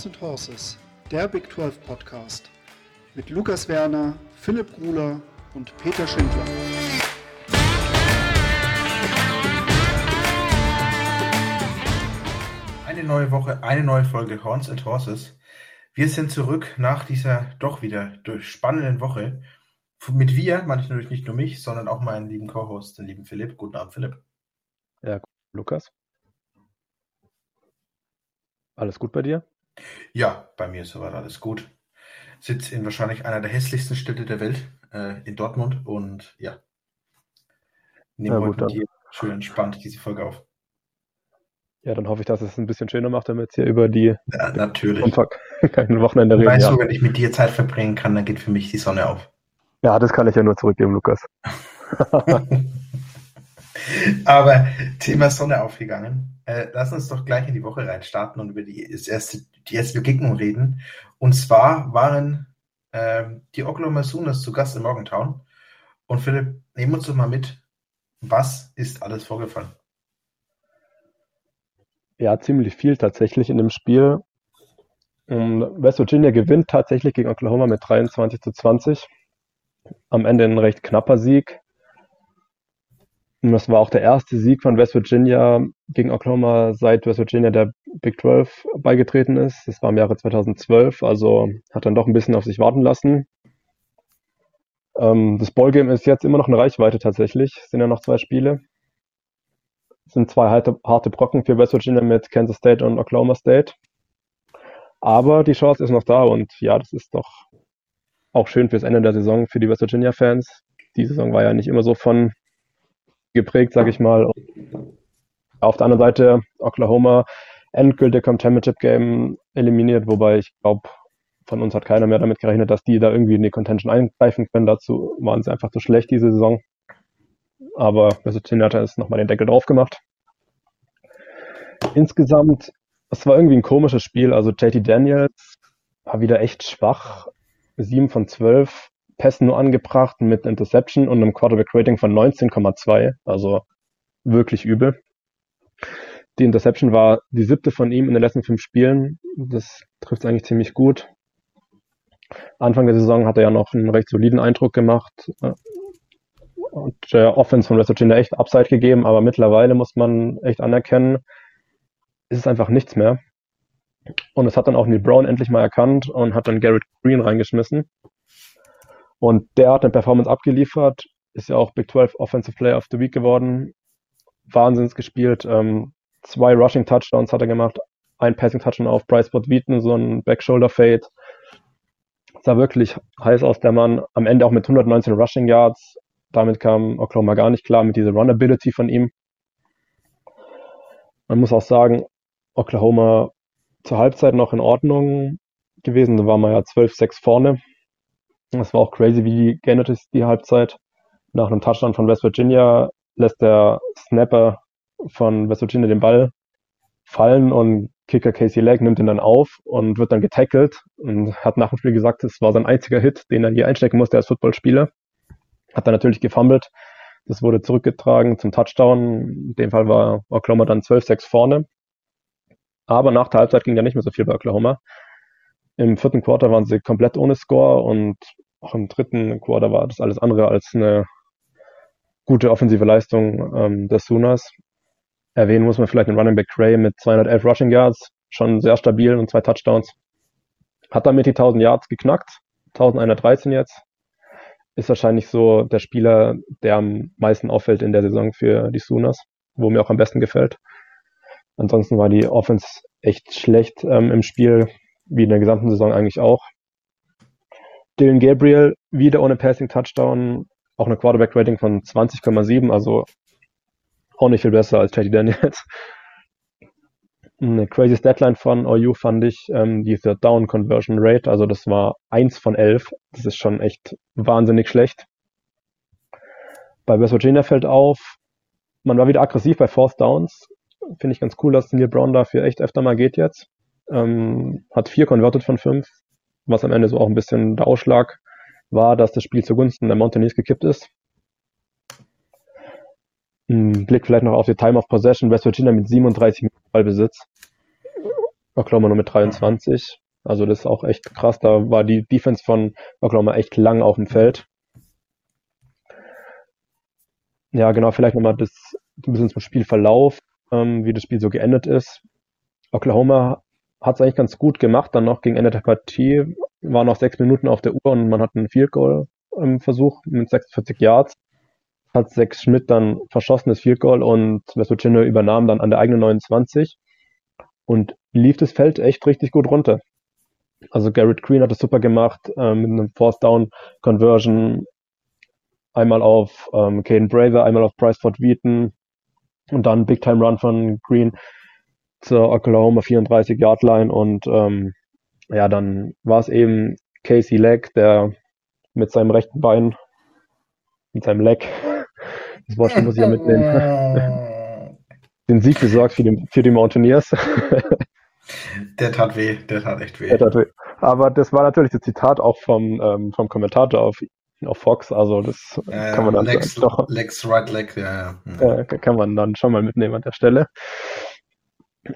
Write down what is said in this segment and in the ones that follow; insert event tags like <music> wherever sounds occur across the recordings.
Horns and Horses, der Big 12 Podcast mit Lukas Werner, Philipp Gruler und Peter Schindler. Eine neue Woche, eine neue Folge Horns and Horses. Wir sind zurück nach dieser doch wieder spannenden Woche. Mit wir, manchmal natürlich nicht nur mich, sondern auch meinen lieben Co-Host, den lieben Philipp. Guten Abend, Philipp. Ja, Lukas. Alles gut bei dir? Ja, bei mir ist soweit alles gut. Sitze in wahrscheinlich einer der hässlichsten Städte der Welt, äh, in Dortmund und ja. Nehme ja, heute mit dir schön entspannt diese Folge auf. Ja, dann hoffe ich, dass es ein bisschen schöner macht, damit wir hier über die ja, natürlich. <laughs> Kein Wochenende reden. Weißt du, wenn ich mit dir Zeit verbringen kann, dann geht für mich die Sonne auf. Ja, das kann ich ja nur zurückgeben, Lukas. <laughs> Aber Thema Sonne aufgegangen. Äh, lass uns doch gleich in die Woche reinstarten und über die erste, die erste Begegnung reden. Und zwar waren äh, die Oklahoma Sooners zu Gast in Morgantown. Und Philipp, nehmen uns doch mal mit. Was ist alles vorgefallen? Ja, ziemlich viel tatsächlich in dem Spiel. West Virginia gewinnt tatsächlich gegen Oklahoma mit 23 zu 20. Am Ende ein recht knapper Sieg. Und das war auch der erste Sieg von West Virginia gegen Oklahoma, seit West Virginia der Big 12 beigetreten ist. Das war im Jahre 2012, also hat dann doch ein bisschen auf sich warten lassen. Ähm, das Ballgame ist jetzt immer noch in Reichweite tatsächlich. Es sind ja noch zwei Spiele. Es sind zwei harte, harte Brocken für West Virginia mit Kansas State und Oklahoma State. Aber die Chance ist noch da und ja, das ist doch auch schön fürs Ende der Saison für die West Virginia Fans. Die Saison war ja nicht immer so von geprägt, sage ich mal. Auf der anderen Seite Oklahoma endgültig am Championship Game eliminiert, wobei ich glaube, von uns hat keiner mehr damit gerechnet, dass die da irgendwie in die Contention eingreifen können. Dazu waren sie einfach zu schlecht diese Saison. Aber Virginia hat jetzt nochmal den Deckel drauf gemacht. Insgesamt, es war irgendwie ein komisches Spiel. Also JT Daniels war wieder echt schwach. 7 von 12 Pässen nur angebracht mit Interception und einem Quarterback-Rating von 19,2. Also wirklich übel. Die Interception war die siebte von ihm in den letzten fünf Spielen. Das trifft eigentlich ziemlich gut. Anfang der Saison hat er ja noch einen recht soliden Eindruck gemacht und der Offense von West Virginia echt Upside gegeben, aber mittlerweile muss man echt anerkennen, ist es einfach nichts mehr. Und es hat dann auch Neil Brown endlich mal erkannt und hat dann Garrett Green reingeschmissen. Und der hat eine Performance abgeliefert, ist ja auch Big 12 Offensive Player of the Week geworden. Wahnsinns gespielt. Ähm, zwei Rushing Touchdowns hat er gemacht, ein Passing Touchdown auf Bryce Bot Wheaton, so ein Back Shoulder Fade. Sah wirklich heiß aus, der Mann. Am Ende auch mit 119 Rushing Yards. Damit kam Oklahoma gar nicht klar mit dieser Runability von ihm. Man muss auch sagen, Oklahoma zur Halbzeit noch in Ordnung gewesen. Da war man ja 12-6 vorne. Das war auch crazy, wie geändert ist die Halbzeit. Nach einem Touchdown von West Virginia lässt der Snapper von West Virginia den Ball fallen und Kicker Casey Legg nimmt ihn dann auf und wird dann getackelt und hat nach dem Spiel gesagt, es war sein einziger Hit, den er je einstecken musste als Footballspieler. Hat dann natürlich gefummelt. Das wurde zurückgetragen zum Touchdown. In dem Fall war Oklahoma dann 12-6 vorne. Aber nach der Halbzeit ging da nicht mehr so viel bei Oklahoma. Im vierten Quarter waren sie komplett ohne Score und auch im dritten Quarter war das alles andere als eine gute offensive Leistung ähm, des Sooners. Erwähnen muss man vielleicht den Running Back Cray mit 211 Rushing Yards, schon sehr stabil und zwei Touchdowns. Hat damit die 1000 Yards geknackt, 1113 jetzt. Ist wahrscheinlich so der Spieler, der am meisten auffällt in der Saison für die Sooners, wo mir auch am besten gefällt. Ansonsten war die Offense echt schlecht ähm, im Spiel, wie in der gesamten Saison eigentlich auch. Dylan Gabriel wieder ohne Passing Touchdown, auch eine Quarterback Rating von 20,7, also auch nicht viel besser als Teddy Daniels. Eine crazy Deadline von OU fand ich, ähm, die Third Down Conversion Rate, also das war 1 von 11. Das ist schon echt wahnsinnig schlecht. Bei West Virginia fällt auf, man war wieder aggressiv bei Fourth Downs. Finde ich ganz cool, dass Neil Brown dafür echt öfter mal geht jetzt. Ähm, hat vier converted von fünf, was am Ende so auch ein bisschen der Ausschlag war, dass das Spiel zugunsten der Mountaineers gekippt ist. Ein Blick vielleicht noch auf die Time of Possession. West Virginia mit 37 Minuten Ballbesitz. Oklahoma nur mit 23. Also das ist auch echt krass. Da war die Defense von Oklahoma echt lang auf dem Feld. Ja, genau, vielleicht nochmal das ein bisschen zum Spielverlauf, ähm, wie das Spiel so geendet ist. Oklahoma hat es eigentlich ganz gut gemacht, dann noch gegen Ende der Partie, war noch sechs Minuten auf der Uhr und man hat einen Field Goal im Versuch mit 46 Yards. Hat Sex Schmidt dann verschossen, das Field Goal und West Virginia übernahm dann an der eigenen 29 und lief das Feld echt richtig gut runter. Also Garrett Green hat es super gemacht äh, mit einem Force Down Conversion. Einmal auf ähm, Caden Braver, einmal auf Bryce Ford Wheaton und dann Big Time Run von Green zur Oklahoma 34 Yard Line und ähm, ja, dann war es eben Casey Leck, der mit seinem rechten Bein, mit seinem Leck, <laughs> das Wort muss ich ja mitnehmen, <laughs> den Sieg besorgt für die, für die Mountaineers. <laughs> Der tat weh, der tat echt weh. Der tat weh. Aber das war natürlich das Zitat auch vom, ähm, vom Kommentator auf, auf Fox, also das äh, kann man dann Lex, doch. Lex Right Leg, ja, ja. Äh, kann man dann schon mal mitnehmen an der Stelle.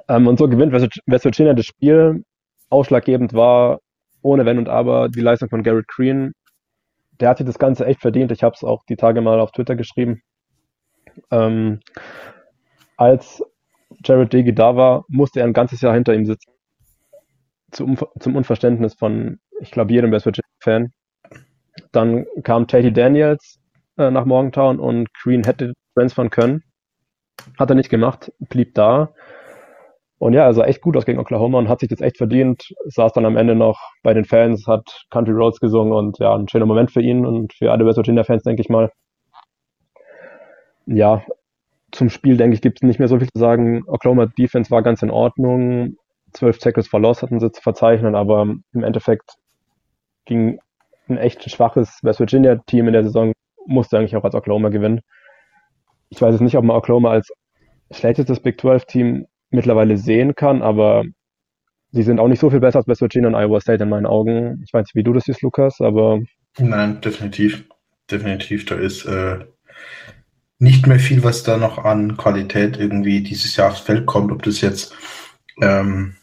Ähm, und so gewinnt West Virginia das Spiel. Ausschlaggebend war ohne Wenn und Aber die Leistung von Garrett Green. Der hat sich das Ganze echt verdient. Ich habe es auch die Tage mal auf Twitter geschrieben. Ähm, als Jared Diggy da war, musste er ein ganzes Jahr hinter ihm sitzen. Zum, zum Unverständnis von, ich glaube, jedem West Virginia-Fan. Dann kam Tatey Daniels äh, nach Morgantown und Green hätte transfern können. Hat er nicht gemacht, blieb da. Und ja, er sah echt gut aus gegen Oklahoma und hat sich das echt verdient. Saß dann am Ende noch bei den Fans, hat Country Roads gesungen und ja, ein schöner Moment für ihn und für alle West Virginia-Fans, denke ich mal. Ja, zum Spiel, denke ich, gibt es nicht mehr so viel zu sagen. Oklahoma Defense war ganz in Ordnung. Zwölf Tackles for Loss hatten sie zu verzeichnen, aber im Endeffekt ging ein echt schwaches West Virginia Team in der Saison, musste eigentlich auch als Oklahoma gewinnen. Ich weiß jetzt nicht, ob man Oklahoma als schlechtestes Big 12 Team mittlerweile sehen kann, aber sie sind auch nicht so viel besser als West Virginia und Iowa State in meinen Augen. Ich weiß nicht, wie du das siehst, Lukas, aber. Nein, definitiv. Definitiv. Da ist äh, nicht mehr viel, was da noch an Qualität irgendwie dieses Jahr aufs Feld kommt. Ob das jetzt ähm,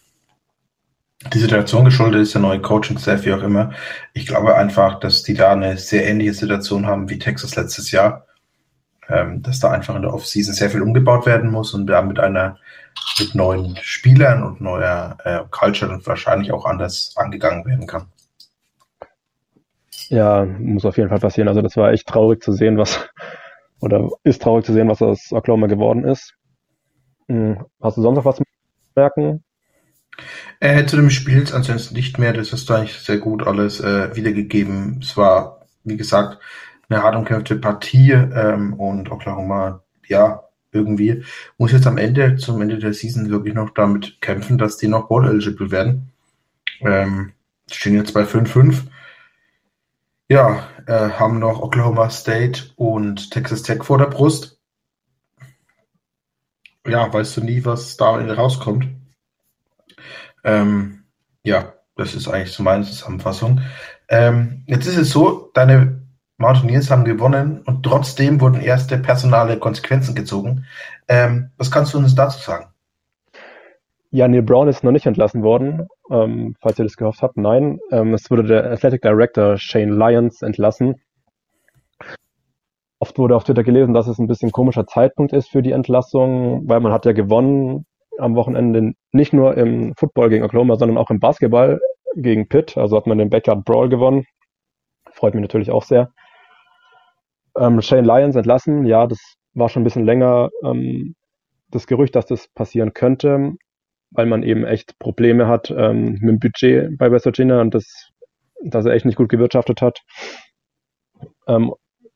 die Situation geschuldet ist, der neue Coaching-Staff, wie auch immer. Ich glaube einfach, dass die da eine sehr ähnliche Situation haben wie Texas letztes Jahr ähm, dass da einfach in der Offseason sehr viel umgebaut werden muss und da mit einer mit neuen Spielern und neuer äh, Culture und wahrscheinlich auch anders angegangen werden kann. Ja, muss auf jeden Fall passieren. Also das war echt traurig zu sehen, was oder ist traurig zu sehen, was aus Oklahoma geworden ist. Hm, hast du sonst noch was zu merken? Äh, zu dem Spiel ansonsten nicht mehr. Das du eigentlich sehr gut alles äh, wiedergegeben. Es war, wie gesagt, eine hart umkämpfte Partie ähm, und Oklahoma, ja, irgendwie muss jetzt am Ende, zum Ende der Season wirklich noch damit kämpfen, dass die noch Bowl eligible werden. Ähm, stehen jetzt bei 5-5. Ja, äh, haben noch Oklahoma State und Texas Tech vor der Brust. Ja, weißt du nie, was da rauskommt. Ähm, ja, das ist eigentlich so meine Zusammenfassung. Ähm, jetzt ist es so, deine Mountaineers haben gewonnen und trotzdem wurden erste personale Konsequenzen gezogen. Ähm, was kannst du uns dazu sagen? Ja, Neil Brown ist noch nicht entlassen worden, ähm, falls ihr das gehofft habt. Nein, ähm, es wurde der Athletic Director Shane Lyons entlassen. Oft wurde auf Twitter gelesen, dass es ein bisschen komischer Zeitpunkt ist für die Entlassung, weil man hat ja gewonnen am Wochenende nicht nur im Football gegen Oklahoma, sondern auch im Basketball gegen Pitt. Also hat man den Backyard Brawl gewonnen. Freut mich natürlich auch sehr. Ähm, Shane Lyons entlassen, ja, das war schon ein bisschen länger ähm, das Gerücht, dass das passieren könnte, weil man eben echt Probleme hat ähm, mit dem Budget bei West Virginia und das, dass er echt nicht gut gewirtschaftet hat. Ähm,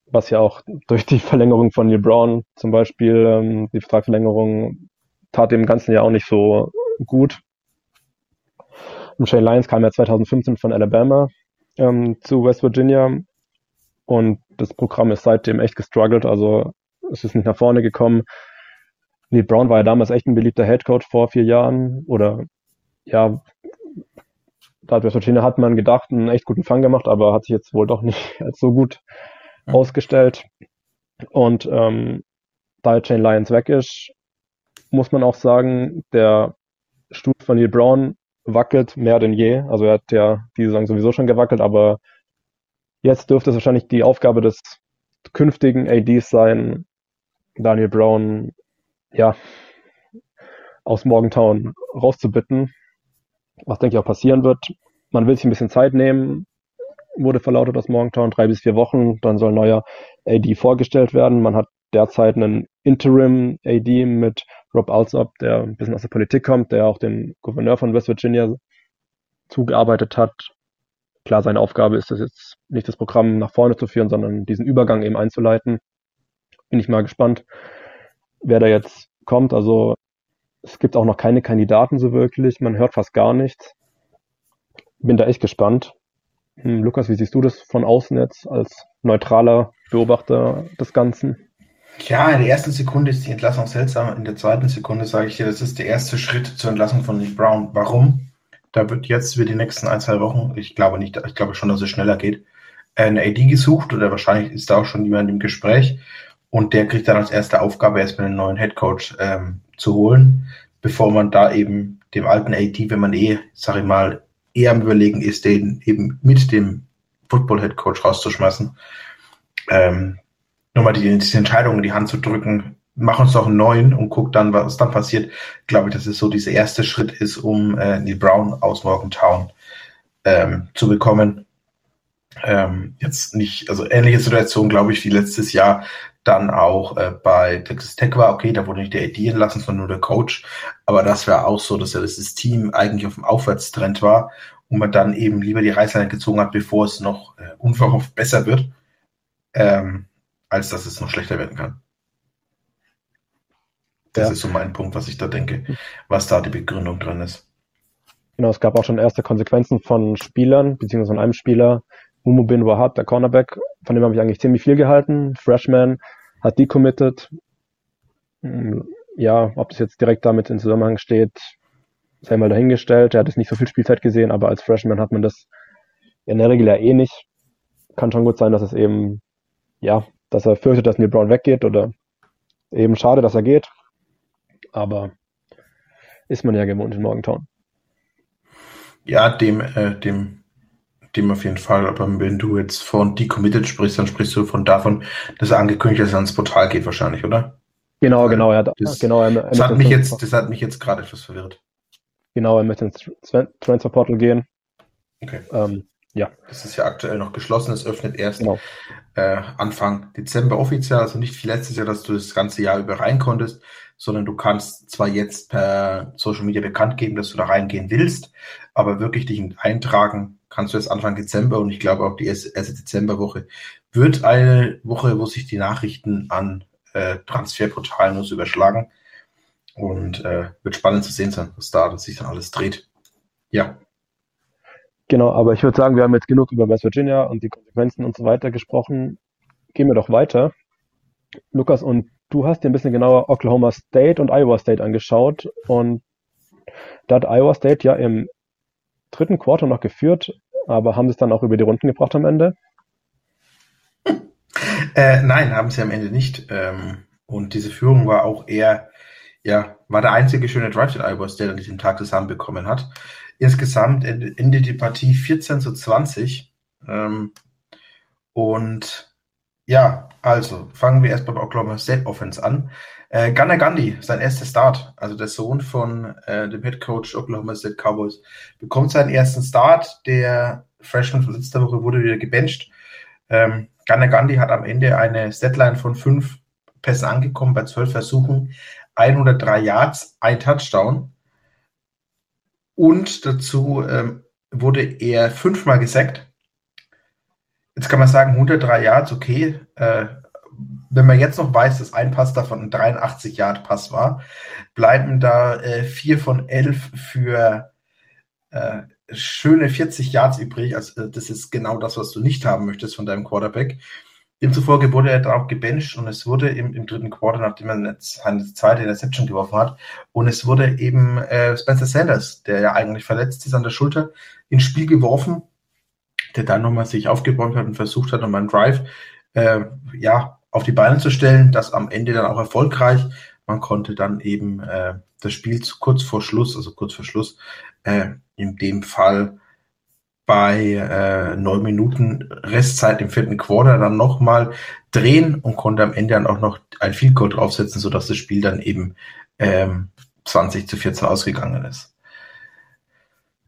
was ja auch durch die Verlängerung von Neil Brown zum Beispiel, ähm, die Vertragsverlängerung tat dem Ganzen ja auch nicht so gut. Shane Lyons kam ja 2015 von Alabama ähm, zu West Virginia und das Programm ist seitdem echt gestruggelt, also es ist nicht nach vorne gekommen. Neil Brown war ja damals echt ein beliebter Headcoach vor vier Jahren oder ja, da hat West Virginia hat man gedacht, einen echt guten Fang gemacht, aber hat sich jetzt wohl doch nicht <laughs> als so gut mhm. ausgestellt. Und ähm, da Chain Lions weg ist, muss man auch sagen, der Stuhl von Neil Brown wackelt mehr denn je. Also er hat ja diese Saison sowieso schon gewackelt, aber jetzt dürfte es wahrscheinlich die Aufgabe des künftigen ADs sein, Daniel Brown, ja, aus Morgantown rauszubitten, was denke ich auch passieren wird. Man will sich ein bisschen Zeit nehmen, wurde verlautet aus Morgantown, drei bis vier Wochen, dann soll ein neuer AD vorgestellt werden. Man hat derzeit einen Interim AD mit Rob Alsop, der ein bisschen aus der Politik kommt, der auch den Gouverneur von West Virginia zugearbeitet hat. Klar, seine Aufgabe ist es jetzt nicht das Programm nach vorne zu führen, sondern diesen Übergang eben einzuleiten. Bin ich mal gespannt, wer da jetzt kommt. Also es gibt auch noch keine Kandidaten so wirklich. Man hört fast gar nichts. Bin da echt gespannt. Hm, Lukas, wie siehst du das von außen jetzt als neutraler Beobachter des Ganzen? Ja, in der ersten Sekunde ist die Entlassung seltsam. In der zweiten Sekunde sage ich dir, das ist der erste Schritt zur Entlassung von Nick Brown. Warum? Da wird jetzt für die nächsten ein, zwei Wochen, ich glaube nicht, ich glaube schon, dass es schneller geht, ein AD gesucht oder wahrscheinlich ist da auch schon jemand im Gespräch und der kriegt dann als erste Aufgabe erstmal einen neuen Head Coach ähm, zu holen, bevor man da eben dem alten AD, wenn man eh, sag ich mal, eher am überlegen ist, den eben mit dem Football Head Coach rauszuschmeißen. Ähm, nur mal die, diese Entscheidung in die Hand zu drücken, mach uns doch einen neuen und guck dann, was dann passiert. Glaube ich, dass es so dieser erste Schritt ist, um äh, Neil Brown aus Morgantown ähm, zu bekommen. Ähm, jetzt nicht, also ähnliche Situation, glaube ich, wie letztes Jahr dann auch äh, bei Texas Tech war. Okay, da wurde nicht der AD entlassen, sondern nur der Coach. Aber das wäre auch so, dass ja das Team eigentlich auf dem Aufwärtstrend war und man dann eben lieber die Reißleine gezogen hat, bevor es noch äh, unverhofft besser wird. Ähm, als dass es noch schlechter werden kann. Das ja. ist so mein Punkt, was ich da denke, was da die Begründung drin ist. Genau, es gab auch schon erste Konsequenzen von Spielern, beziehungsweise von einem Spieler, Mumu Bin Wahab, der Cornerback, von dem habe ich eigentlich ziemlich viel gehalten. Freshman hat decommitted. Hm, ja, ob das jetzt direkt damit in Zusammenhang steht, sei mal dahingestellt. Er hat jetzt nicht so viel Spielzeit gesehen, aber als Freshman hat man das in der Regel ja eh nicht. Kann schon gut sein, dass es eben, ja, dass er fürchtet, dass Neil Brown weggeht oder eben schade, dass er geht. Aber ist man ja gewohnt in Morgantown. Ja, dem, äh, dem, dem auf jeden Fall. Aber wenn du jetzt von decommitted sprichst, dann sprichst du von davon, dass er angekündigt hat, dass er ans Portal geht wahrscheinlich, oder? Genau, genau, ja. Das, genau, er, er das, hat mich jetzt, das hat mich jetzt gerade etwas verwirrt. Genau, er möchte ins Transfer Portal gehen. Okay. Ähm, ja. Das ist ja aktuell noch geschlossen. Es öffnet erst genau. äh, Anfang Dezember offiziell, also nicht wie letztes Jahr, dass du das ganze Jahr über rein konntest, sondern du kannst zwar jetzt per Social Media bekannt geben, dass du da reingehen willst, aber wirklich dich eintragen kannst du erst Anfang Dezember und ich glaube auch die erste, Dezemberwoche wird eine Woche, wo sich die Nachrichten an äh, Transferportalen nur überschlagen und äh, wird spannend zu sehen sein, was da sich dann alles dreht. Ja. Genau, aber ich würde sagen, wir haben jetzt genug über West Virginia und die Konsequenzen und so weiter gesprochen. Gehen wir doch weiter. Lukas, und du hast dir ein bisschen genauer Oklahoma State und Iowa State angeschaut und da hat Iowa State ja im dritten Quarter noch geführt, aber haben sie es dann auch über die Runden gebracht am Ende? Äh, nein, haben sie am Ende nicht. Ähm, und diese Führung war auch eher, ja, war der einzige schöne Drive, den Iowa State an diesem Tag zusammenbekommen hat. Insgesamt endet die Partie 14 zu 20. Ähm, und ja, also fangen wir erst beim Oklahoma State Offense an. Äh, Gunnar Gandhi, sein erster Start, also der Sohn von äh, dem Head Coach Oklahoma State Cowboys, bekommt seinen ersten Start. Der Freshman von letzter Woche wurde wieder gebencht. Ähm, Gunnar Gandhi hat am Ende eine Setline von fünf Pässen angekommen bei zwölf Versuchen, 103 Yards, ein Touchdown. Und dazu ähm, wurde er fünfmal gesackt. Jetzt kann man sagen, 103 Yards, okay. Äh, wenn man jetzt noch weiß, dass ein Pass davon ein 83 Yard Pass war, bleiben da äh, vier von elf für äh, schöne 40 Yards übrig. Also das ist genau das, was du nicht haben möchtest von deinem Quarterback. Demzufolge wurde er dann auch gebencht und es wurde im, im dritten Quarter, nachdem er jetzt eine zweite Interception geworfen hat, und es wurde eben äh, Spencer Sanders, der ja eigentlich verletzt ist an der Schulter, ins Spiel geworfen, der dann nochmal sich aufgebäumt hat und versucht hat, nochmal einen Drive äh, ja, auf die Beine zu stellen, das am Ende dann auch erfolgreich Man konnte dann eben äh, das Spiel kurz vor Schluss, also kurz vor Schluss, äh, in dem Fall bei äh, neun Minuten Restzeit im vierten Quarter dann nochmal drehen und konnte am Ende dann auch noch ein Field Goal draufsetzen, sodass das Spiel dann eben ähm, 20 zu 14 ausgegangen ist.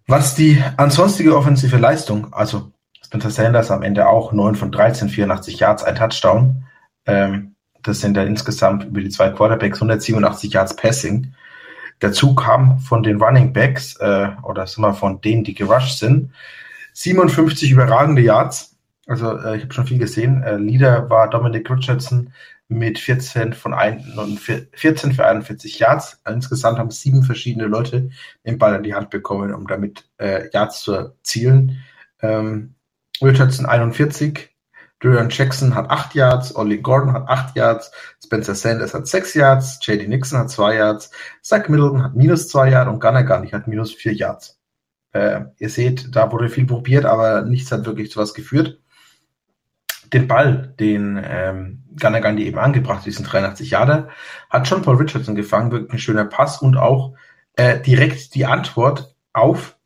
Was die ansonstige offensive Leistung, also Spencer Sanders am Ende auch 9 von 13, 84 Yards, ein Touchdown. Ähm, das sind dann insgesamt über die zwei Quarterbacks 187 Yards Passing. Dazu kam von den Running Backs, äh, oder sagen wir von denen, die gerusht sind, 57 überragende Yards. Also äh, ich habe schon viel gesehen. Äh, Leader war Dominic Richardson mit 14 von ein, 14 für 41 Yards. Insgesamt haben sieben verschiedene Leute den Ball in die Hand bekommen, um damit äh, Yards zu erzielen. Ähm, Richardson 41, Durian Jackson hat 8 Yards, Ollie Gordon hat 8 Yards, Spencer Sanders hat 6 Yards, JD Nixon hat 2 Yards, Zach Middleton hat minus 2 Yards und Gunnar Gandhi hat minus 4 Yards. Äh, ihr seht, da wurde viel probiert, aber nichts hat wirklich zu was geführt. Den Ball, den ähm, Gunnar Gandhi eben angebracht, diesen 83 Yarder, hat schon Paul Richardson gefangen, wirklich ein schöner Pass und auch äh, direkt die Antwort auf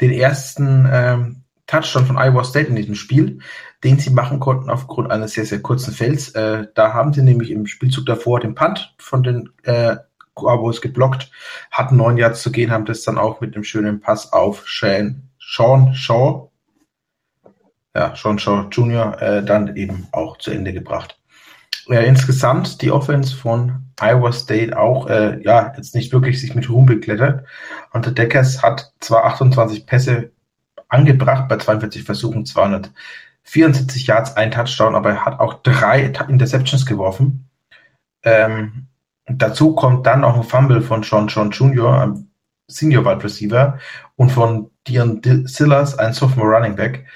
den ersten ähm, Touchdown von Iowa State in diesem Spiel, den sie machen konnten aufgrund eines sehr, sehr kurzen Felds. Äh, da haben sie nämlich im Spielzug davor den Punt von den äh, Cowboys geblockt, hatten neun Yards zu gehen, haben das dann auch mit einem schönen Pass auf Shane, Sean Shaw, ja, Sean Shaw Jr. Äh, dann eben auch zu Ende gebracht. Ja, insgesamt die Offense von Iowa State auch, äh, ja, jetzt nicht wirklich sich mit Ruhm beklettert. Und der Deckers hat zwar 28 Pässe angebracht bei 42 Versuchen, 274 Yards, ein Touchdown, aber er hat auch drei Interceptions geworfen. Ähm, dazu kommt dann noch ein Fumble von Sean Sean Jr., einem Senior Wide Receiver, und von Dion Sillers, ein Sophomore Running Back.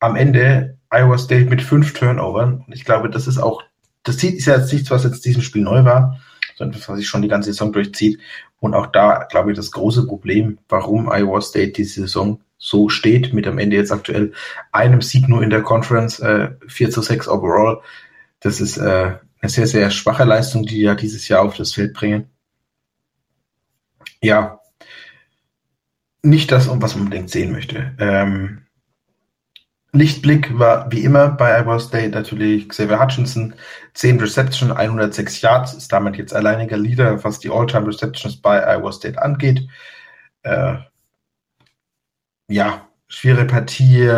Am Ende Iowa State mit fünf Turnovern. Und ich glaube, das ist auch, das ist ja jetzt nichts, was jetzt diesem Spiel neu war, sondern was sich schon die ganze Saison durchzieht. Und auch da, glaube ich, das große Problem, warum Iowa State diese Saison so steht, mit am Ende jetzt aktuell einem Sieg nur in der Conference, äh, 4 zu 6 overall. Das ist äh, eine sehr, sehr schwache Leistung, die ja dieses Jahr auf das Feld bringen. Ja, nicht das, um was man unbedingt sehen möchte. Ähm, Lichtblick war wie immer bei Iowa State natürlich Xavier Hutchinson. 10 Reception, 106 Yards, ist damit jetzt alleiniger Leader, was die All-Time Receptions bei Iowa State angeht. Äh, ja, schwere Partie,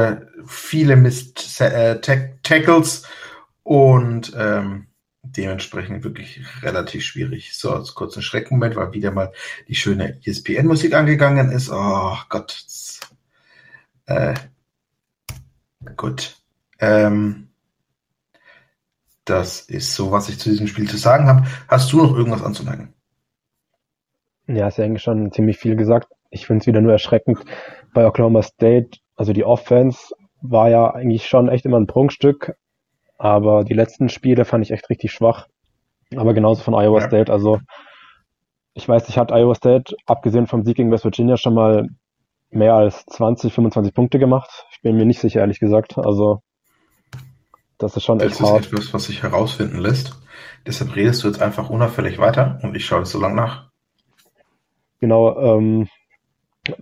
viele Mist äh, Tackles und ähm, dementsprechend wirklich relativ schwierig. So, als kurzen Schreckmoment, weil wieder mal die schöne ESPN-Musik angegangen ist. Oh Gott. Äh, gut. Ähm, das ist so, was ich zu diesem Spiel zu sagen habe. Hast du noch irgendwas anzumerken? Ja, ist ja eigentlich schon ziemlich viel gesagt. Ich finde es wieder nur erschreckend, bei Oklahoma State, also die Offense war ja eigentlich schon echt immer ein Prunkstück, aber die letzten Spiele fand ich echt richtig schwach. Aber genauso von Iowa ja. State, also ich weiß nicht, hat Iowa State, abgesehen vom Sieg gegen West Virginia, schon mal mehr als 20, 25 Punkte gemacht? Ich bin mir nicht sicher, ehrlich gesagt. Also, das ist schon echt das hart. Das ist etwas, was sich herausfinden lässt. Deshalb redest du jetzt einfach unauffällig weiter und ich schaue das so lange nach. Genau, ähm,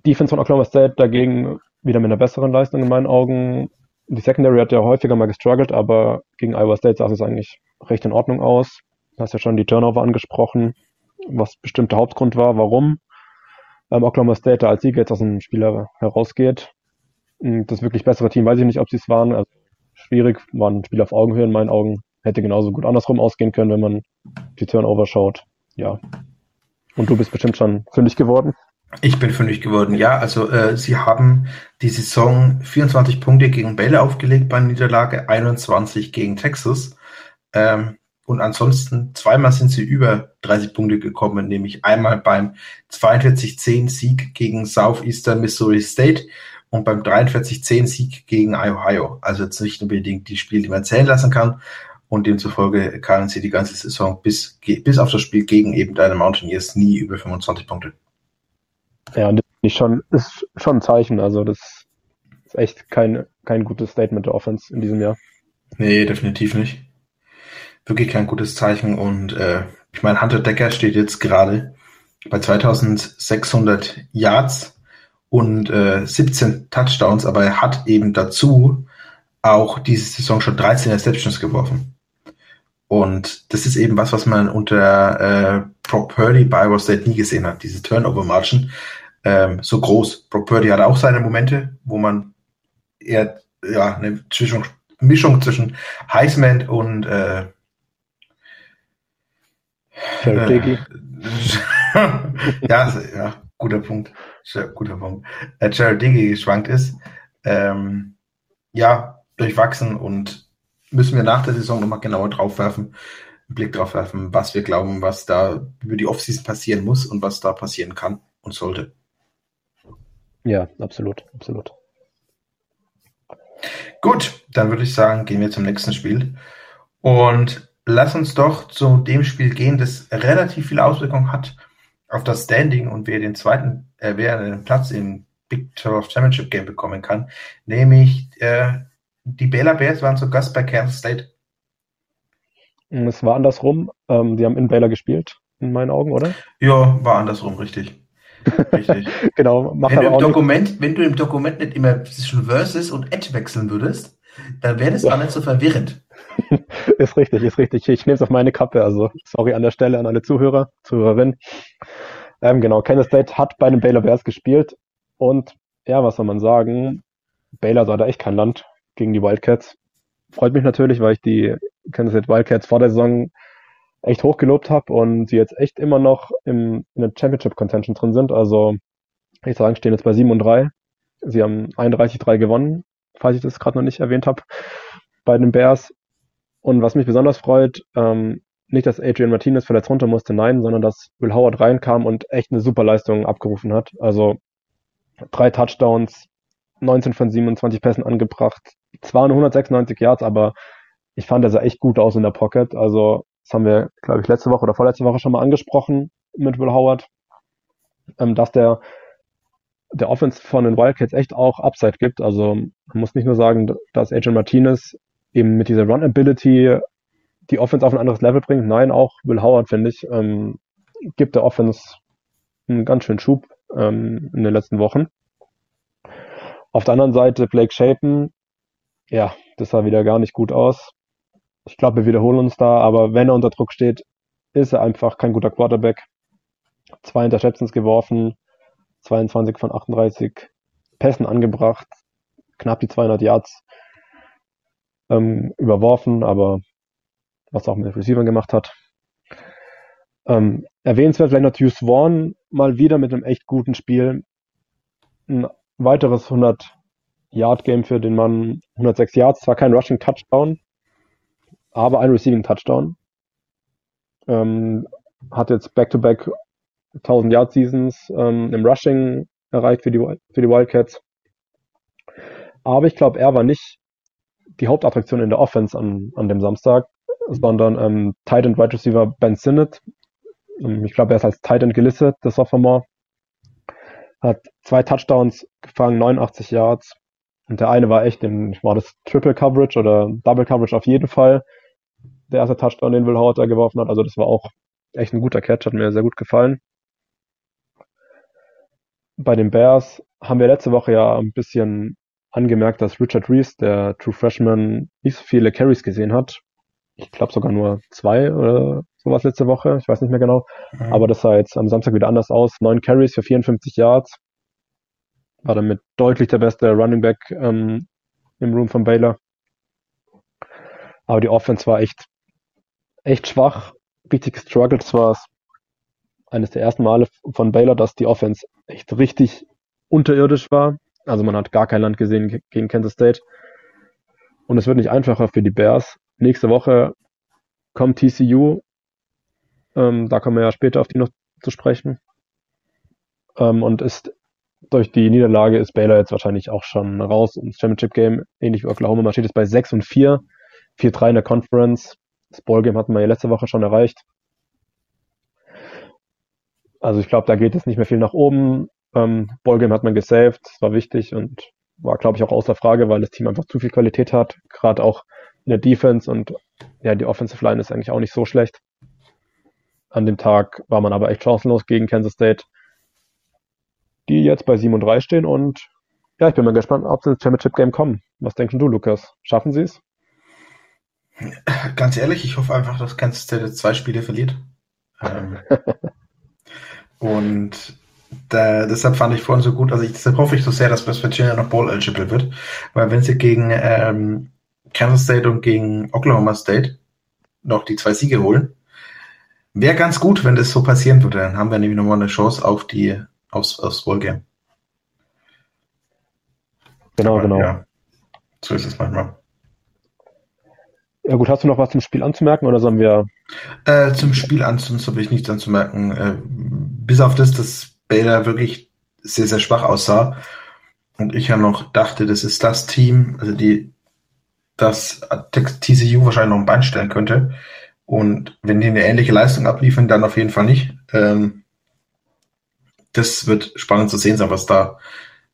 Defense von Oklahoma State dagegen wieder mit einer besseren Leistung in meinen Augen. Die Secondary hat ja häufiger mal gestruggelt, aber gegen Iowa State sah es eigentlich recht in Ordnung aus. Du hast ja schon die Turnover angesprochen, was bestimmt der Hauptgrund war, warum ähm, Oklahoma State als Sieger jetzt aus dem Spieler herausgeht. Das wirklich bessere Team weiß ich nicht, ob sie es waren. Also schwierig, war ein Spiel auf Augenhöhe in meinen Augen. Hätte genauso gut andersrum ausgehen können, wenn man die Turnover schaut. Ja. Und du bist bestimmt schon fündig geworden. Ich bin fündig geworden, ja. Also äh, sie haben die Saison 24 Punkte gegen Bälle aufgelegt bei Niederlage, 21 gegen Texas. Ähm, und ansonsten zweimal sind sie über 30 Punkte gekommen, nämlich einmal beim 42-10 Sieg gegen Southeastern Missouri State und beim 43-10 Sieg gegen Ohio. Also jetzt nicht unbedingt die Spiele, die man zählen lassen kann. Und demzufolge kamen sie die ganze Saison bis, bis auf das Spiel gegen eben deine Mountaineers nie über 25 Punkte. Ja, das ist schon, ist schon ein Zeichen. Also das ist echt kein, kein gutes Statement der Offense in diesem Jahr. Nee, definitiv nicht. Wirklich kein gutes Zeichen und äh, Ich meine, Hunter Decker steht jetzt gerade bei 2600 Yards und äh, 17 Touchdowns, aber er hat eben dazu auch diese Saison schon 13 Interceptions geworfen. Und das ist eben was, was man unter äh, Brock Purdy bei Iowa State nie gesehen hat, diese Turnover-Margin ähm, so groß. Brock Purdy hat auch seine Momente, wo man eher ja, eine Mischung, Mischung zwischen Heisman und äh, äh, <laughs> ja, ja, guter Punkt. Guter Punkt. Äh, Jared Diggy geschwankt ist. Ähm, ja, durchwachsen und müssen wir nach der Saison nochmal genauer drauf werfen, einen Blick drauf werfen, was wir glauben, was da über die Offseason passieren muss und was da passieren kann und sollte. Ja, absolut, absolut. Gut, dann würde ich sagen, gehen wir zum nächsten Spiel. Und lass uns doch zu dem Spiel gehen, das relativ viele Auswirkungen hat auf das Standing und wer den zweiten, äh, wer einen Platz im Big 12 Championship Game bekommen kann, nämlich äh, die Baylor Bears waren zu Gast bei Kansas State. Es war andersrum. Ähm, die haben in Baylor gespielt, in meinen Augen, oder? Ja, war andersrum, richtig. Richtig. <laughs> genau, macht wenn, du im Dokument, wenn du im Dokument nicht immer zwischen Versus und Edge wechseln würdest, dann wäre das ja. nicht so verwirrend. <laughs> ist richtig, ist richtig. Ich nehme es auf meine Kappe, also sorry an der Stelle an alle Zuhörer, Zuhörerinnen. Ähm, genau, Kansas State hat bei den Baylor Bears gespielt und ja, was soll man sagen? Baylor sah da echt kein Land gegen die Wildcats. Freut mich natürlich, weil ich die Kansas State Wildcats vor der Saison echt hochgelobt habe und sie jetzt echt immer noch im, in der Championship Contention drin sind. Also ich sagen, stehen jetzt bei 7 und 3. Sie haben 31-3 gewonnen, falls ich das gerade noch nicht erwähnt habe, bei den Bears. Und was mich besonders freut, ähm, nicht, dass Adrian Martinez verletzt runter musste, nein, sondern dass Will Howard reinkam und echt eine super Leistung abgerufen hat. Also drei Touchdowns, 19 von 27 Pässen angebracht. Zwar nur 196 Yards, aber ich fand, er sah echt gut aus in der Pocket. Also, das haben wir, glaube ich, letzte Woche oder vorletzte Woche schon mal angesprochen mit Will Howard, ähm, dass der, der Offense von den Wildcats echt auch Upside gibt. Also, man muss nicht nur sagen, dass Adrian Martinez eben mit dieser Run-Ability die Offense auf ein anderes Level bringt. Nein, auch Will Howard, finde ich, ähm, gibt der Offense einen ganz schönen Schub ähm, in den letzten Wochen. Auf der anderen Seite Blake Shapen, ja, das sah wieder gar nicht gut aus. Ich glaube, wir wiederholen uns da, aber wenn er unter Druck steht, ist er einfach kein guter Quarterback. Zwei Interceptions geworfen, 22 von 38 Pässen angebracht, knapp die 200 Yards ähm, überworfen, aber was auch mit den Receivern gemacht hat. Ähm, erwähnenswert vielleicht noch Hughes Vaughn mal wieder mit einem echt guten Spiel. Ein weiteres 100-Yard-Game für den Mann. 106 Yards, zwar kein Rushing-Touchdown, aber ein Receiving-Touchdown. Ähm, hat jetzt Back-to-Back -back 1000 Yard Seasons ähm, im Rushing erreicht für die, für die Wildcats. Aber ich glaube, er war nicht die Hauptattraktion in der Offense an, an dem Samstag, sondern ähm, Tight End Wide Receiver Ben Sinnott. Ähm, ich glaube, er ist als Tight End gelistet, der Sophomore hat zwei Touchdowns gefangen, 89 Yards. Und der eine war echt im, war das Triple Coverage oder Double Coverage auf jeden Fall. Der erste Touchdown, den Will Howard da geworfen hat. Also das war auch echt ein guter Catch, hat mir sehr gut gefallen. Bei den Bears haben wir letzte Woche ja ein bisschen angemerkt, dass Richard Reese, der True Freshman, nicht so viele Carries gesehen hat. Ich glaube sogar nur zwei oder sowas letzte Woche, ich weiß nicht mehr genau. Mhm. Aber das sah jetzt am Samstag wieder anders aus. Neun Carries für 54 Yards. War damit deutlich der beste Running Back ähm, im Room von Baylor. Aber die Offense war echt, echt schwach. Richtig gestruggelt. Das war eines der ersten Male von Baylor, dass die Offense echt richtig unterirdisch war. Also man hat gar kein Land gesehen gegen Kansas State. Und es wird nicht einfacher für die Bears. Nächste Woche kommt TCU ähm, da kommen wir ja später auf die noch zu sprechen. Ähm, und ist durch die Niederlage ist Baylor jetzt wahrscheinlich auch schon raus ins Championship Game, ähnlich wie Oklahoma. Man steht jetzt bei 6 und 4, 4-3 in der Conference. Das Ballgame hatten wir ja letzte Woche schon erreicht. Also ich glaube, da geht es nicht mehr viel nach oben. Ähm, Ballgame hat man gesaved, das war wichtig und war, glaube ich, auch außer Frage, weil das Team einfach zu viel Qualität hat, gerade auch in der Defense und ja, die Offensive Line ist eigentlich auch nicht so schlecht. An dem Tag war man aber echt chancenlos gegen Kansas State, die jetzt bei 7 und 3 stehen. Und ja, ich bin mal gespannt, ob sie ins Championship Game kommen. Was denkst du, Lukas? Schaffen sie es? Ganz ehrlich, ich hoffe einfach, dass Kansas State jetzt zwei Spiele verliert. Ähm, <laughs> und da, deshalb fand ich vorhin so gut, also ich, deshalb hoffe ich so sehr, dass West Virginia noch Bowl eligible wird, weil wenn sie gegen ähm, Kansas State und gegen Oklahoma State noch die zwei Siege holen, wäre ganz gut, wenn das so passieren würde. Dann haben wir nämlich nochmal eine Chance auf die aufs, aufs Bowl Game. Genau, Aber, genau. Ja, so ist es manchmal. Ja gut, hast du noch was zum Spiel anzumerken oder sollen wir? Äh, zum Spiel anzumerken habe ich nichts anzumerken. Äh, bis auf das, dass Baylor wirklich sehr, sehr schwach aussah. Und ich ja noch dachte, das ist das Team, also die, das TCU wahrscheinlich noch ein Bein stellen könnte. Und wenn die eine ähnliche Leistung abliefern, dann auf jeden Fall nicht. Ähm, das wird spannend zu sehen sein, was da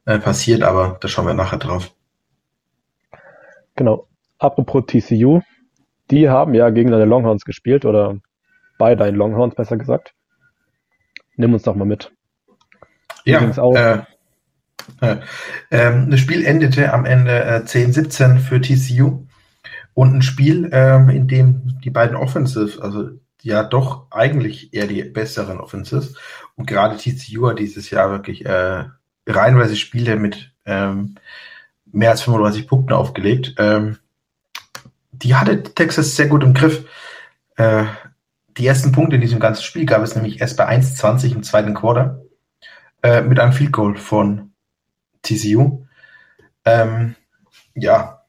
äh, passiert, aber da schauen wir nachher drauf. Genau. Apropos TCU, die haben ja gegen deine Longhorns gespielt oder bei deinen Longhorns besser gesagt. Nimm uns doch mal mit. Ja, äh, äh, äh, das Spiel endete am Ende äh, 10-17 für TCU und ein Spiel, ähm, in dem die beiden Offensives, also ja doch eigentlich eher die besseren Offensives und gerade TCU hat dieses Jahr wirklich äh, reihenweise Spiele mit ähm, mehr als 35 Punkten aufgelegt. Ähm, die hatte Texas sehr gut im Griff. Äh, die ersten Punkte in diesem ganzen Spiel gab es nämlich erst bei 1,20 im zweiten Quarter äh, mit einem Field Goal von TCU. Ähm, ja.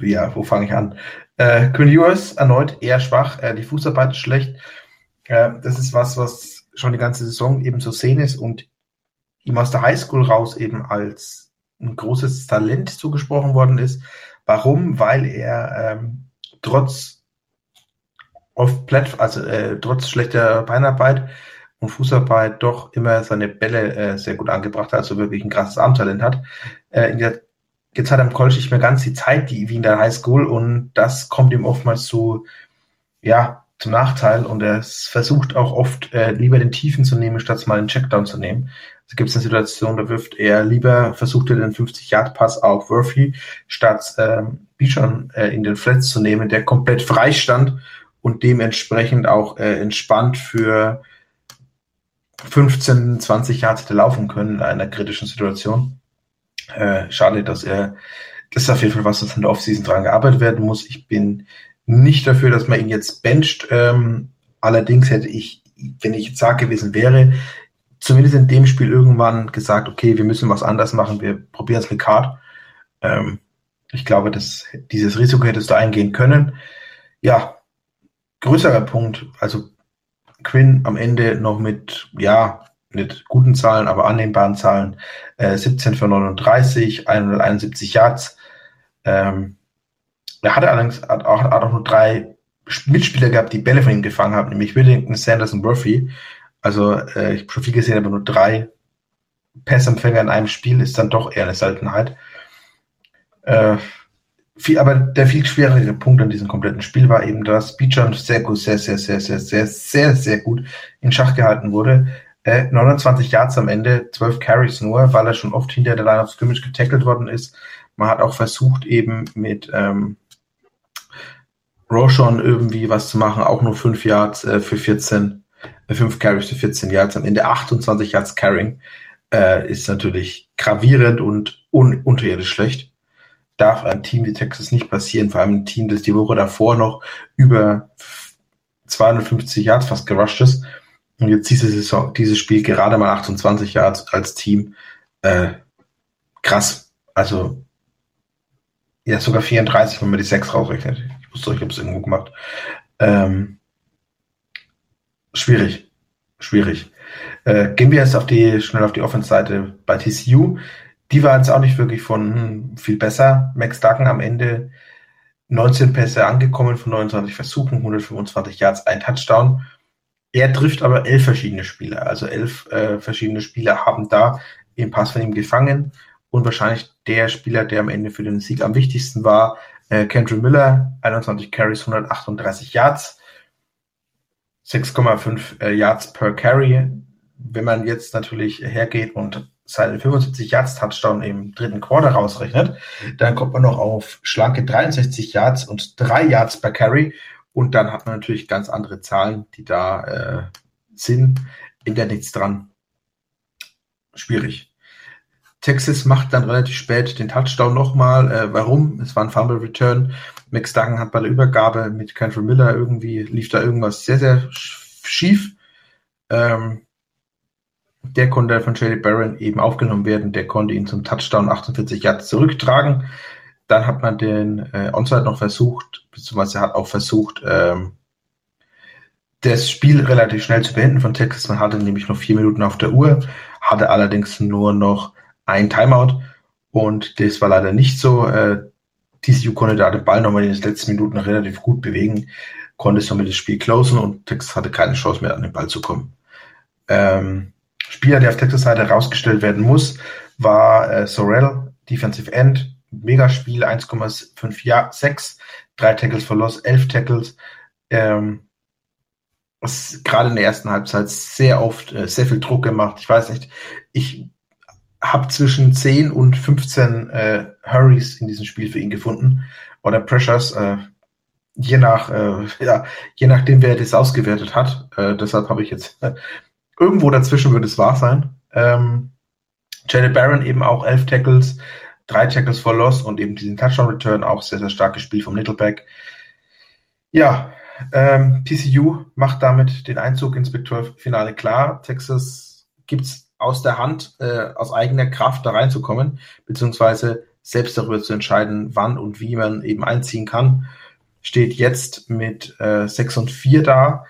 Ja, wo fange ich an? Äh, Quinn Ewers erneut eher schwach, äh, die Fußarbeit ist schlecht. Äh, das ist was, was schon die ganze Saison eben zu sehen ist und ihm aus der Highschool raus eben als ein großes Talent zugesprochen worden ist. Warum? Weil er ähm, trotz oft also äh, trotz schlechter Beinarbeit und Fußarbeit doch immer seine Bälle äh, sehr gut angebracht hat, also wirklich ein krasses Armtalent hat. Äh, jetzt hat er im College nicht mehr ganz die Zeit, die wie in der Highschool und das kommt ihm oftmals zu, ja, zum Nachteil und er versucht auch oft äh, lieber den Tiefen zu nehmen, statt mal einen Checkdown zu nehmen. Also gibt eine Situation, da wirft er lieber, versucht er den 50-Yard-Pass auf Worthy, statt ähm, Bichon äh, in den Flats zu nehmen, der komplett frei stand und dementsprechend auch äh, entspannt für 15, 20 Yards hätte laufen können in einer kritischen Situation. Äh, schade, dass er, das ist auf jeden Fall was, was in der Offseason dran gearbeitet werden muss. Ich bin nicht dafür, dass man ihn jetzt bencht. Ähm, allerdings hätte ich, wenn ich jetzt sage gewesen wäre, zumindest in dem Spiel irgendwann gesagt, okay, wir müssen was anders machen, wir probieren es mit Card. Ähm, ich glaube, dass dieses Risiko hättest du eingehen können. Ja, größerer Punkt, also Quinn am Ende noch mit, ja, mit guten Zahlen, aber annehmbaren Zahlen, äh, 17 für 39, 171 Yards. Ähm, er hatte allerdings hat auch, hat auch nur drei Mitspieler gehabt, die Bälle von ihm gefangen haben, nämlich Whittington, Sanders und Murphy. Also äh, ich habe schon viel gesehen, aber nur drei Passempfänger in einem Spiel ist dann doch eher eine Seltenheit. Äh, viel, aber der viel schwerere Punkt an diesem kompletten Spiel war eben, dass Bijan sehr gut, sehr, sehr, sehr, sehr, sehr, sehr, sehr gut in Schach gehalten wurde. Äh, 29 Yards am Ende, 12 Carries nur, weil er schon oft hinter der Line of Scrimmage getackelt worden ist. Man hat auch versucht, eben mit ähm, Roshan irgendwie was zu machen, auch nur 5 Yards äh, für 14, äh, 5 Carries für 14 Yards. Am Ende 28 Yards Carrying äh, ist natürlich gravierend und un unterirdisch schlecht darf ein Team wie Texas nicht passieren, vor allem ein Team, das die Woche davor noch über 250 Yards fast gerusht ist und jetzt diese Saison, dieses Spiel gerade mal 28 Yards als Team. Äh, krass. Also ja, sogar 34, wenn man die 6 rausrechnet. Ich wusste, ich habe es irgendwo gemacht. Ähm, schwierig. Schwierig. Äh, gehen wir jetzt auf die, schnell auf die Offense-Seite bei TCU die war jetzt auch nicht wirklich von hm, viel besser. Max Duggan am Ende 19 Pässe angekommen von 29 Versuchen, 125 Yards, ein Touchdown. Er trifft aber elf verschiedene Spieler. Also elf äh, verschiedene Spieler haben da den Pass von ihm gefangen. Und wahrscheinlich der Spieler, der am Ende für den Sieg am wichtigsten war, äh, Kendrick Miller, 21 Carries, 138 Yards. 6,5 äh, Yards per Carry. Wenn man jetzt natürlich hergeht und seine 75 Yards Touchdown im dritten Quarter rausrechnet, dann kommt man noch auf schlanke 63 Yards und 3 Yards per Carry. Und dann hat man natürlich ganz andere Zahlen, die da äh, sind. In der nichts dran. Schwierig. Texas macht dann relativ spät den Touchdown nochmal. Äh, warum? Es war ein Fumble Return. Max Duggan hat bei der Übergabe mit Kendra Miller irgendwie, lief da irgendwas sehr, sehr schief. Ähm, der konnte von Shady Barron eben aufgenommen werden. Der konnte ihn zum Touchdown 48 Yards zurücktragen. Dann hat man den äh, Onside noch versucht, beziehungsweise hat auch versucht, ähm, das Spiel relativ schnell zu beenden von Texas. Man hatte nämlich noch vier Minuten auf der Uhr, hatte allerdings nur noch ein Timeout und das war leider nicht so. Äh, TCU konnte da den Ball nochmal in den letzten Minuten relativ gut bewegen, konnte somit das Spiel closen und Texas hatte keine Chance mehr an den Ball zu kommen. Ähm, Spieler, der auf Texas Seite rausgestellt werden muss, war äh, Sorrell, Defensive End, Megaspiel, 1,5 Jahr, 6, 3 Tackles for Loss, 11 Tackles. Ähm, gerade in der ersten Halbzeit sehr oft äh, sehr viel Druck gemacht. Ich weiß nicht, ich habe zwischen 10 und 15 äh, Hurries in diesem Spiel für ihn gefunden oder Pressures, äh, je nach äh, <laughs> ja, je nachdem wer das ausgewertet hat. Äh, deshalb habe ich jetzt äh, <laughs> irgendwo dazwischen wird es wahr sein. Ähm, Jared Barron eben auch elf Tackles, drei Tackles for Loss und eben diesen Touchdown Return auch sehr sehr starkes Spiel vom Nickelback. Ja, ähm, TCU macht damit den Einzug ins Big 12 Finale klar. Texas gibt's aus der Hand, äh, aus eigener Kraft da reinzukommen, beziehungsweise selbst darüber zu entscheiden, wann und wie man eben einziehen kann. Steht jetzt mit äh, 6 und 4 da,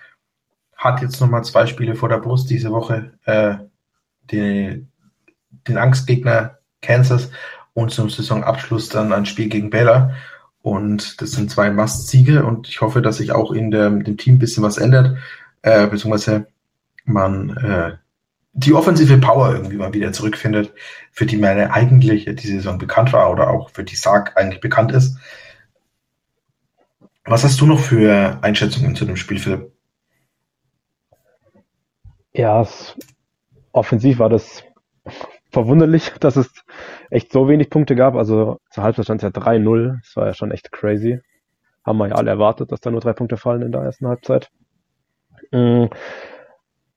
hat jetzt nochmal zwei Spiele vor der Brust diese Woche, äh, die, den Angstgegner Kansas und zum Saisonabschluss dann ein Spiel gegen Baylor. Und das sind zwei Must-Siege und ich hoffe, dass sich auch in der, dem Team ein bisschen was ändert, äh, beziehungsweise man äh, die offensive Power irgendwie mal wieder zurückfindet, für die meine eigentlich die Saison bekannt war oder auch für die Sarg eigentlich bekannt ist. Was hast du noch für Einschätzungen zu dem Spiel, Philipp? Ja, offensiv war das verwunderlich, dass es echt so wenig Punkte gab. Also zur Halbzeit stand es ja 3-0. Das war ja schon echt crazy. Haben wir ja alle erwartet, dass da nur drei Punkte fallen in der ersten Halbzeit. Mhm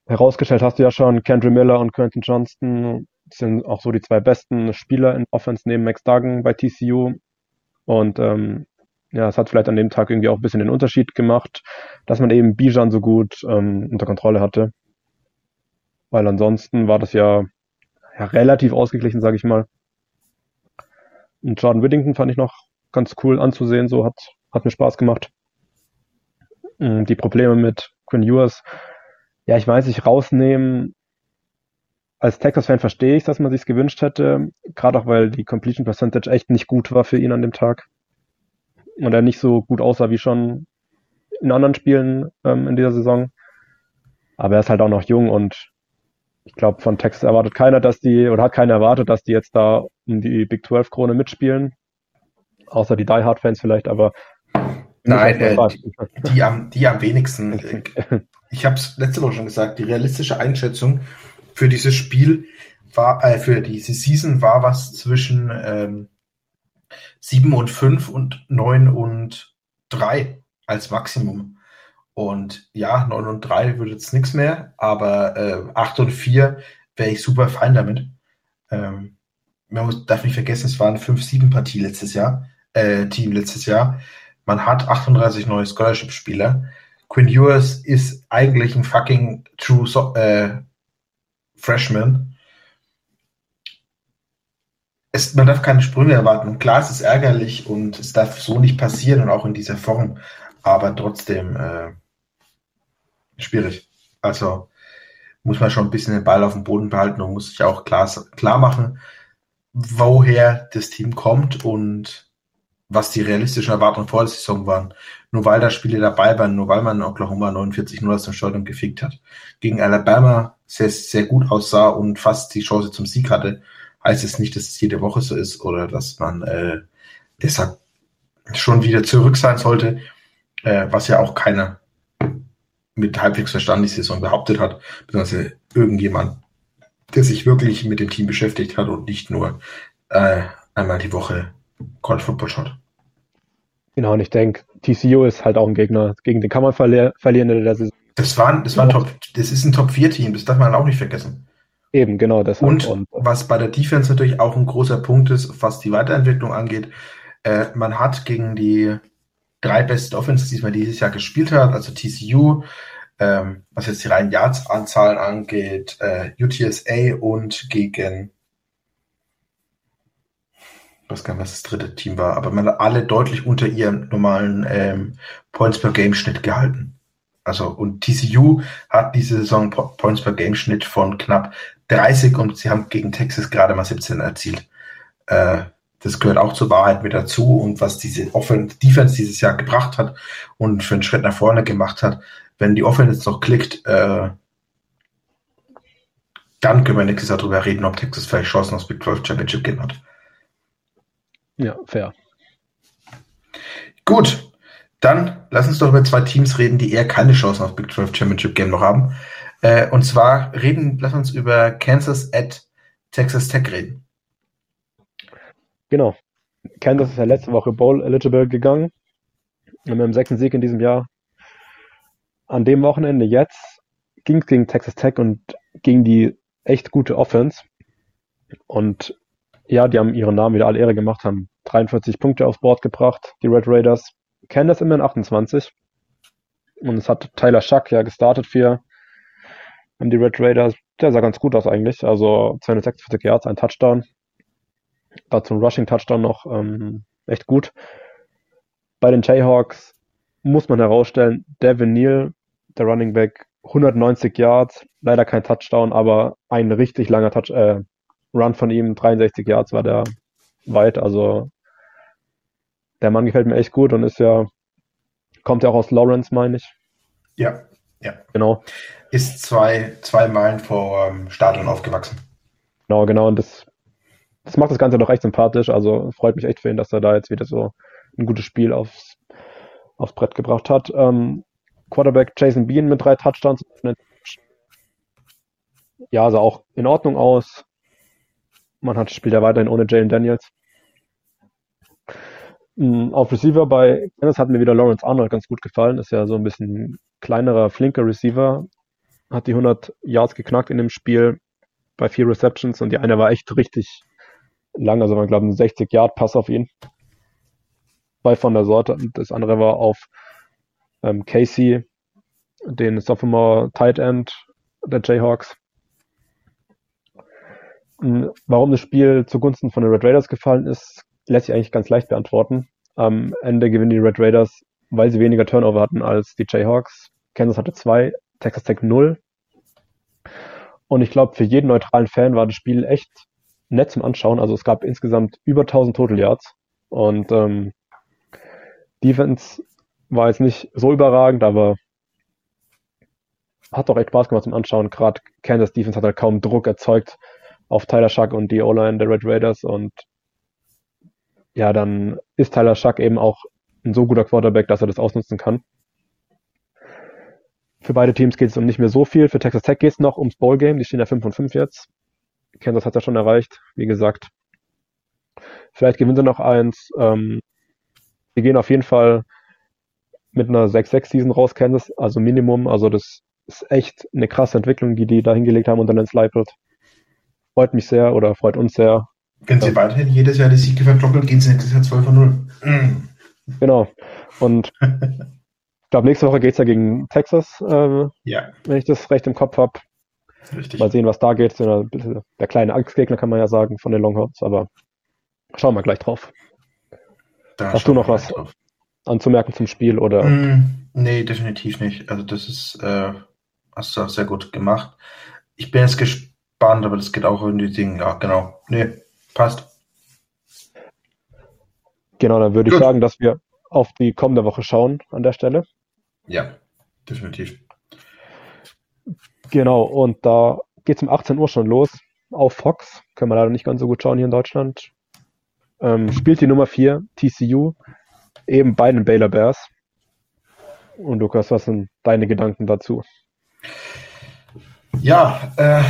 herausgestellt hast du ja schon, Kendra Miller und Quentin Johnston sind auch so die zwei besten Spieler in Offense neben Max Duggan bei TCU. Und ähm, ja, es hat vielleicht an dem Tag irgendwie auch ein bisschen den Unterschied gemacht, dass man eben Bijan so gut ähm, unter Kontrolle hatte. Weil ansonsten war das ja, ja relativ ausgeglichen, sage ich mal. Und Jordan Whittington fand ich noch ganz cool anzusehen, so hat, hat mir Spaß gemacht. Die Probleme mit Quinn Ewers ja, ich weiß nicht, rausnehmen. Als Texas-Fan verstehe ich, dass man sich's gewünscht hätte, gerade auch weil die Completion Percentage echt nicht gut war für ihn an dem Tag und er nicht so gut aussah wie schon in anderen Spielen ähm, in dieser Saison. Aber er ist halt auch noch jung und ich glaube, von Texas erwartet keiner, dass die, oder hat keiner erwartet, dass die jetzt da um die Big 12 Krone mitspielen. Außer die Die Hard Fans vielleicht, aber Nein, äh, die, die, am, die am wenigsten. ich habe es letzte Woche schon gesagt, die realistische Einschätzung für dieses Spiel war, äh, für diese Season war was zwischen ähm, 7 und 5 und 9 und 3 als Maximum. Und ja, 9 und 3 würde jetzt nichts mehr, aber äh, 8 und 4 wäre ich super fein damit. Ähm, man muss, darf nicht vergessen, es waren 5-7-Partie letztes Jahr, äh, Team letztes Jahr. Man hat 38 neue Scholarship-Spieler. Quinn Ewers ist eigentlich ein fucking true so äh, Freshman. Es, man darf keine Sprünge erwarten. Klar, es ist ärgerlich und es darf so nicht passieren und auch in dieser Form, aber trotzdem äh, schwierig. Also muss man schon ein bisschen den Ball auf dem Boden behalten und muss sich auch klar, klar machen, woher das Team kommt und was die realistischen Erwartungen vor der Saison waren. Nur weil da Spiele dabei waren, nur weil man Oklahoma 49-0 aus dem Stadion gefickt hat, gegen Alabama sehr, sehr gut aussah und fast die Chance zum Sieg hatte, heißt es nicht, dass es jede Woche so ist oder dass man äh, deshalb schon wieder zurück sein sollte, äh, was ja auch keiner mit halbwegs Verstand die Saison behauptet hat, beziehungsweise irgendjemand, der sich wirklich mit dem Team beschäftigt hat und nicht nur äh, einmal die Woche College Football schaut. Genau, und ich denke, TCU ist halt auch ein Gegner, gegen den kann man verli verlieren in der Saison. Das war, das war ein Top, das ist ein Top-4-Team, das darf man auch nicht vergessen. Eben, genau, deshalb. Und, und was bei der Defense natürlich auch ein großer Punkt ist, was die Weiterentwicklung angeht, äh, man hat gegen die drei besten Offenses, die man dieses Jahr gespielt hat, also TCU, ähm, was jetzt die reinen Yards-Anzahlen angeht, äh, UTSA und gegen ich weiß gar nicht, was das dritte Team war, aber man hat alle deutlich unter ihrem normalen ähm, Points per Game Schnitt gehalten. Also und TCU hat diese Saison Points per Game Schnitt von knapp 30 und sie haben gegen Texas gerade mal 17 erzielt. Äh, das gehört auch zur Wahrheit mit dazu und was diese Offense Defense dieses Jahr gebracht hat und für einen Schritt nach vorne gemacht hat. Wenn die Offense jetzt noch klickt, äh, dann können wir nächstes Jahr darüber reden, ob Texas vielleicht Chancen aufs Big 12 Championship Game hat. Ja, fair. Gut, dann lass uns doch über zwei Teams reden, die eher keine Chancen auf Big 12 Championship Game noch haben. Äh, und zwar reden, lass uns über Kansas at Texas Tech reden. Genau. Kansas ist ja letzte Woche Bowl eligible gegangen. Mit dem sechsten Sieg in diesem Jahr. An dem Wochenende jetzt ging es gegen Texas Tech und gegen die echt gute Offense. Und ja, die haben ihren Namen wieder alle Ehre gemacht, haben 43 Punkte aufs Board gebracht, die Red Raiders. Das immerhin 28. Und es hat Tyler Schuck ja gestartet für die Red Raiders. Der sah ganz gut aus eigentlich. Also 246 Yards, ein Touchdown. Dazu ein Rushing Touchdown noch ähm, echt gut. Bei den Jayhawks muss man herausstellen, Devin Neal, der Running Back, 190 Yards, leider kein Touchdown, aber ein richtig langer Touch, äh, Run von ihm, 63 Yards war der weit. Also der Mann gefällt mir echt gut und ist ja, kommt ja auch aus Lawrence, meine ich. Ja, ja. Genau. Ist zwei, zwei Meilen vor ähm, Stadion aufgewachsen. Genau, genau. Und das, das macht das Ganze doch echt sympathisch. Also freut mich echt für ihn, dass er da jetzt wieder so ein gutes Spiel aufs, aufs Brett gebracht hat. Ähm, Quarterback Jason Bean mit drei Touchdowns. Ja, sah auch in Ordnung aus. Man hat, spielt ja weiterhin ohne Jalen Daniels. Mm, auf Receiver bei Kansas hat mir wieder Lawrence Arnold ganz gut gefallen. Ist ja so ein bisschen kleinerer, flinker Receiver. Hat die 100 Yards geknackt in dem Spiel bei vier Receptions und die eine war echt richtig lang. Also man glaubt ein 60 Yard Pass auf ihn. Bei von der Sorte. Und das andere war auf ähm, Casey, den Sophomore Tight End der Jayhawks. Warum das Spiel zugunsten von den Red Raiders gefallen ist, lässt sich eigentlich ganz leicht beantworten. Am Ende gewinnen die Red Raiders, weil sie weniger Turnover hatten als die Jayhawks. Kansas hatte zwei, Texas Tech null. Und ich glaube, für jeden neutralen Fan war das Spiel echt nett zum Anschauen. Also es gab insgesamt über 1000 Total Yards. Und ähm, Defense war jetzt nicht so überragend, aber hat doch echt Spaß gemacht zum Anschauen. Gerade Kansas Defense hat halt kaum Druck erzeugt auf Tyler Shuck und die O-Line der Red Raiders und ja, dann ist Tyler Shuck eben auch ein so guter Quarterback, dass er das ausnutzen kann. Für beide Teams geht es um nicht mehr so viel. Für Texas Tech geht es noch ums Bowl-Game. Die stehen ja 5 und 5 jetzt. Kansas hat ja schon erreicht, wie gesagt. Vielleicht gewinnen sie noch eins. Ähm, sie gehen auf jeden Fall mit einer 6-6-Season raus, Kansas, also Minimum. Also das ist echt eine krasse Entwicklung, die die da hingelegt haben unter Lance Leipold freut mich sehr oder freut uns sehr. Wenn sie weiterhin jedes Jahr die Siege verdoppeln, gehen sie nächstes Jahr 12 von 0. Mm. Genau. Und <laughs> ich glaube, nächste Woche geht es ja gegen Texas, äh, ja. wenn ich das recht im Kopf habe. Richtig. Mal sehen, was da geht. Der, kleine Angstgegner kann man ja sagen von den Longhorns, aber schauen wir gleich drauf. Da Hast du noch was drauf. anzumerken zum Spiel oder? Mm, nee, definitiv nicht. Also das ist, äh, hast du auch sehr gut gemacht. Ich bin jetzt gespannt aber das geht auch in die Dinge. Ja, genau. Nee, passt. Genau, dann würde ich sagen, dass wir auf die kommende Woche schauen an der Stelle. Ja, definitiv. Genau, und da geht es um 18 Uhr schon los auf Fox. Können wir leider nicht ganz so gut schauen hier in Deutschland. Ähm, spielt die Nummer 4, TCU, eben bei den Baylor Bears. Und Lukas, was sind deine Gedanken dazu? Ja, äh,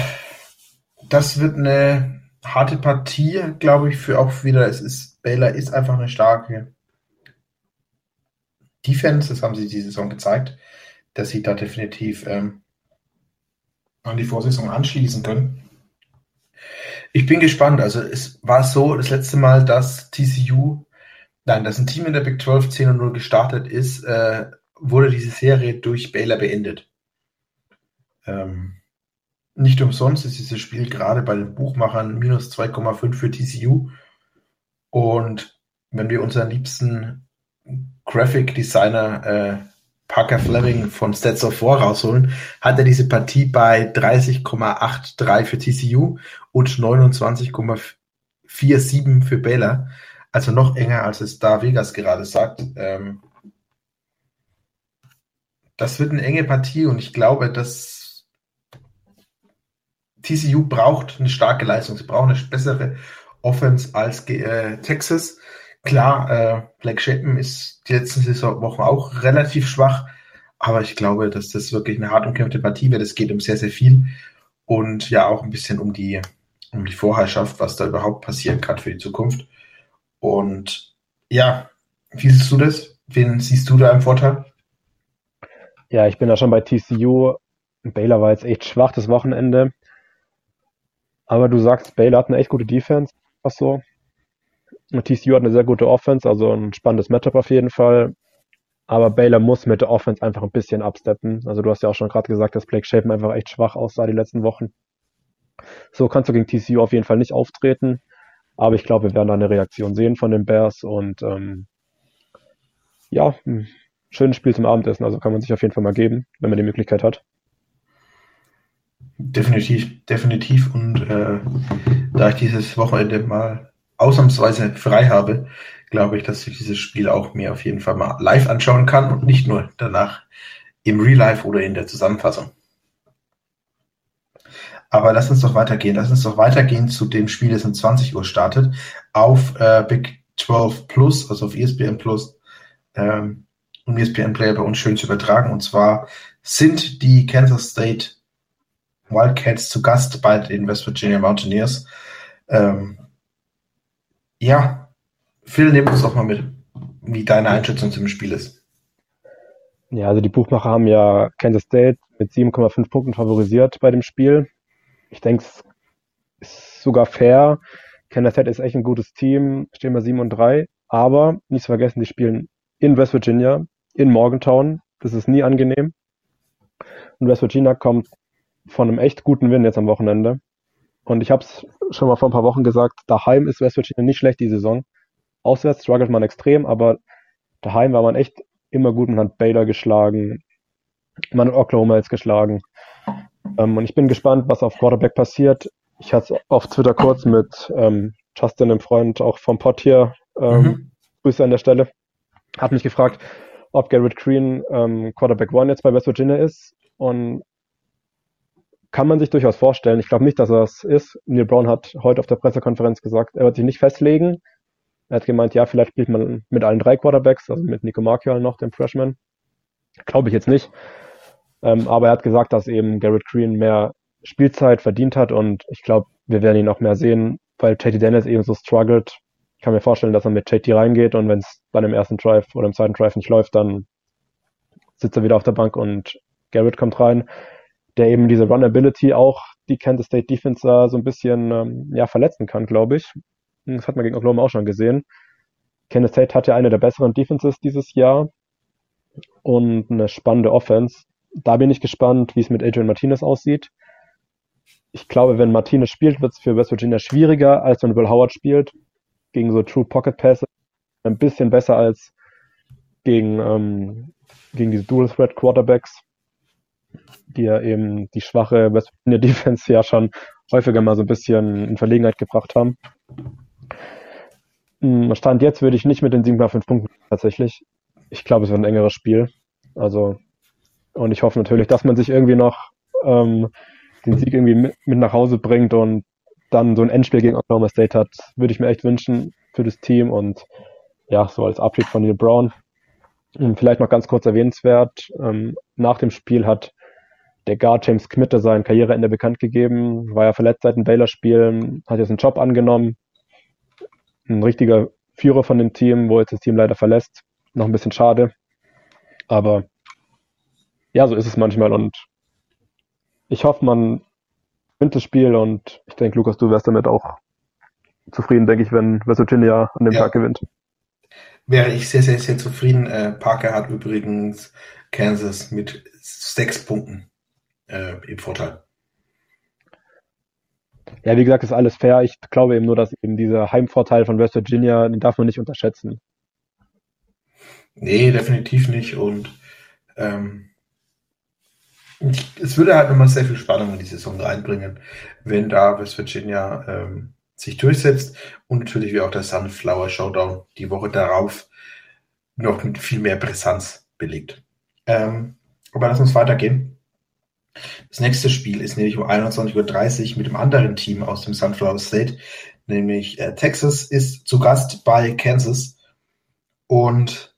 das wird eine harte Partie, glaube ich, für auch wieder. Es ist, Baylor ist einfach eine starke Defense, das haben sie diese Saison gezeigt, dass sie da definitiv ähm, an die Vorsaison anschließen können. Ich bin gespannt. Also es war so das letzte Mal, dass TCU, nein, dass ein Team in der Big 12 10 und 0 gestartet ist, äh, wurde diese Serie durch Baylor beendet. Ähm, nicht umsonst ist dieses Spiel gerade bei den Buchmachern minus 2,5 für TCU. Und wenn wir unseren liebsten Graphic Designer äh, Parker Fleming von Stats of 4 rausholen, hat er diese Partie bei 30,83 für TCU und 29,47 für Baylor. Also noch enger, als es da Vegas gerade sagt. Ähm, das wird eine enge Partie und ich glaube, dass TCU braucht eine starke Leistung. Sie brauchen eine bessere Offense als äh, Texas. Klar, äh, Black Shapen ist die letzten Saisonwochen auch relativ schwach, aber ich glaube, dass das wirklich eine hart umkämpfte Partie wird. Es geht um sehr, sehr viel und ja auch ein bisschen um die, um die Vorherrschaft, was da überhaupt passieren kann für die Zukunft. Und ja, wie siehst du das? Wen siehst du da im Vorteil? Ja, ich bin da schon bei TCU. Baylor war jetzt echt schwach das Wochenende. Aber du sagst, Baylor hat eine echt gute Defense. Was so? TCU hat eine sehr gute Offense, also ein spannendes Matchup auf jeden Fall. Aber Baylor muss mit der Offense einfach ein bisschen absteppen. Also du hast ja auch schon gerade gesagt, dass Blake Shapen einfach echt schwach aussah die letzten Wochen. So kannst du gegen TCU auf jeden Fall nicht auftreten. Aber ich glaube, wir werden da eine Reaktion sehen von den Bears und ähm, ja, ein schönes Spiel zum Abendessen. Also kann man sich auf jeden Fall mal geben, wenn man die Möglichkeit hat. Definitiv, definitiv. Und äh, da ich dieses Wochenende mal ausnahmsweise frei habe, glaube ich, dass ich dieses Spiel auch mir auf jeden Fall mal live anschauen kann und nicht nur danach im Real Life oder in der Zusammenfassung. Aber lass uns doch weitergehen. Lass uns doch weitergehen zu dem Spiel, das um 20 Uhr startet, auf äh, Big 12 Plus, also auf ESPN Plus, ähm, um ESPN Player bei uns schön zu übertragen. Und zwar sind die Kansas State Wildcats zu Gast bei den West Virginia Mountaineers. Ähm, ja, Phil, nimm uns doch mal mit, wie deine Einschätzung zum Spiel ist. Ja, also die Buchmacher haben ja Kansas State mit 7,5 Punkten favorisiert bei dem Spiel. Ich denke, es ist sogar fair. Kansas State ist echt ein gutes Team, stehen wir 7 und 3. Aber nicht zu vergessen, die spielen in West Virginia, in Morgantown. Das ist nie angenehm. Und West Virginia kommt von einem echt guten Win jetzt am Wochenende. Und ich habe es schon mal vor ein paar Wochen gesagt, daheim ist West Virginia nicht schlecht die Saison. Auswärts struggelt man extrem, aber daheim war man echt immer gut. Man hat Baylor geschlagen, man hat Oklahoma jetzt geschlagen. Ähm, und ich bin gespannt, was auf Quarterback passiert. Ich hatte es auf Twitter kurz mit ähm, Justin, dem Freund auch vom Pod hier, ähm, mhm. Grüße an der Stelle, hat mich gefragt, ob Garrett Green ähm, Quarterback One jetzt bei West Virginia ist. Und kann man sich durchaus vorstellen. Ich glaube nicht, dass er es ist. Neil Brown hat heute auf der Pressekonferenz gesagt, er wird sich nicht festlegen. Er hat gemeint, ja, vielleicht spielt man mit allen drei Quarterbacks, also mit Nico Markial noch, dem Freshman. Glaube ich jetzt nicht. Ähm, aber er hat gesagt, dass eben Garrett Green mehr Spielzeit verdient hat und ich glaube, wir werden ihn auch mehr sehen, weil JT Dennis eben so struggelt. Ich kann mir vorstellen, dass er mit JT reingeht und wenn es dann im ersten Drive oder im zweiten Drive nicht läuft, dann sitzt er wieder auf der Bank und Garrett kommt rein der eben diese Runability auch die Kansas State Defense so ein bisschen ähm, ja, verletzen kann, glaube ich. Das hat man gegen Oklahoma auch schon gesehen. Kansas State hat ja eine der besseren Defenses dieses Jahr und eine spannende Offense. Da bin ich gespannt, wie es mit Adrian Martinez aussieht. Ich glaube, wenn Martinez spielt, wird es für West Virginia schwieriger, als wenn Will Howard spielt. Gegen so True Pocket Passes ein bisschen besser als gegen, ähm, gegen diese Dual Threat Quarterbacks die ja eben die schwache West Virginia <laughs> Defense ja schon häufiger mal so ein bisschen in Verlegenheit gebracht haben. Hm, Stand jetzt würde ich nicht mit den 7,5 Punkten tatsächlich. Ich glaube, es wird ein engeres Spiel. Also, und ich hoffe natürlich, dass man sich irgendwie noch ähm, den Sieg irgendwie mit, mit nach Hause bringt und dann so ein Endspiel gegen Oklahoma State hat, würde ich mir echt wünschen für das Team und ja, so als Abschied von Neil Brown. Vielleicht noch ganz kurz erwähnenswert, ähm, nach dem Spiel hat der Guard James Kmitte sein Karriereende bekannt gegeben, war ja verletzt seit dem Baylor-Spiel, hat jetzt einen Job angenommen, ein richtiger Führer von dem Team, wo jetzt das Team leider verlässt. Noch ein bisschen schade. Aber ja, so ist es manchmal und ich hoffe, man gewinnt das Spiel und ich denke, Lukas, du wärst damit auch zufrieden, denke ich, wenn West Virginia an dem ja. Tag gewinnt. Wäre ich sehr, sehr, sehr zufrieden. Äh, Parker hat übrigens Kansas mit sechs Punkten äh, im Vorteil. Ja, wie gesagt, ist alles fair. Ich glaube eben nur, dass eben dieser Heimvorteil von West Virginia, den darf man nicht unterschätzen. Nee, definitiv nicht. Und ähm, es würde halt nochmal sehr viel Spannung in die Saison reinbringen, wenn da West Virginia ähm, sich durchsetzt und natürlich wie auch der Sunflower Showdown die Woche darauf noch mit viel mehr Brisanz belegt. Ähm, aber lass uns weitergehen. Das nächste Spiel ist nämlich um 21.30 Uhr mit dem anderen Team aus dem Sunflower State, nämlich äh, Texas ist zu Gast bei Kansas und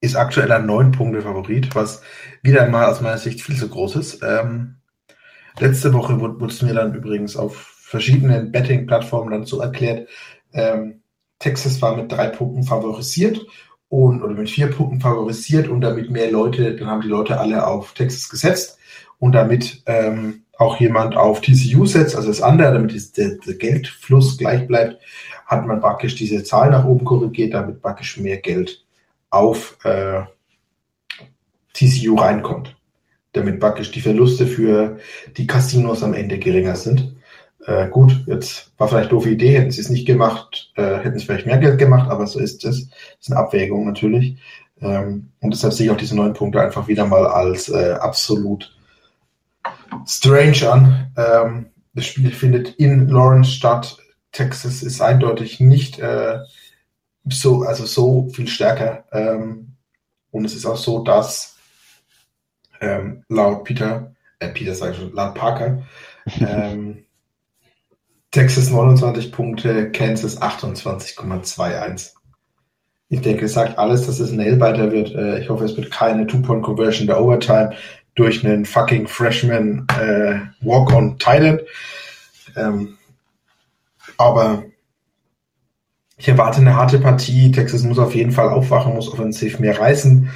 ist aktuell ein neun Punkte Favorit, was wieder einmal aus meiner Sicht viel zu groß ist. Ähm, letzte Woche wurde, wurde es mir dann übrigens auf verschiedenen Betting-Plattformen dann so erklärt, ähm, Texas war mit drei Punkten favorisiert und oder mit vier Punkten favorisiert und damit mehr Leute, dann haben die Leute alle auf Texas gesetzt und damit ähm, auch jemand auf TCU setzt, also das andere, damit der, der, Geldfluss gleich bleibt, hat man praktisch diese Zahl nach oben korrigiert, damit praktisch mehr Geld auf äh, TCU reinkommt. Damit praktisch die Verluste für die Casinos am Ende geringer sind. Äh, gut, jetzt war vielleicht doofe Idee, hätten sie es nicht gemacht, äh, hätten sie vielleicht mehr Geld gemacht, aber so ist es. Das ist eine Abwägung natürlich. Ähm, und deshalb sehe ich auch diese neun Punkte einfach wieder mal als äh, absolut strange an. Ähm, das Spiel findet in Lawrence statt. Texas ist eindeutig nicht äh, so, also so viel stärker. Ähm, und es ist auch so, dass ähm, laut Peter, äh, Peter sage ich schon, laut Parker, <laughs> ähm, Texas 29 Punkte, Kansas 28,21. Ich denke, es sagt alles, dass es ein Nailbiter wird. Äh, ich hoffe, es wird keine Two-Point-Conversion der Overtime durch einen fucking Freshman äh, Walk-on Titan. Ähm, aber ich erwarte eine harte Partie. Texas muss auf jeden Fall aufwachen, muss offensiv mehr reißen.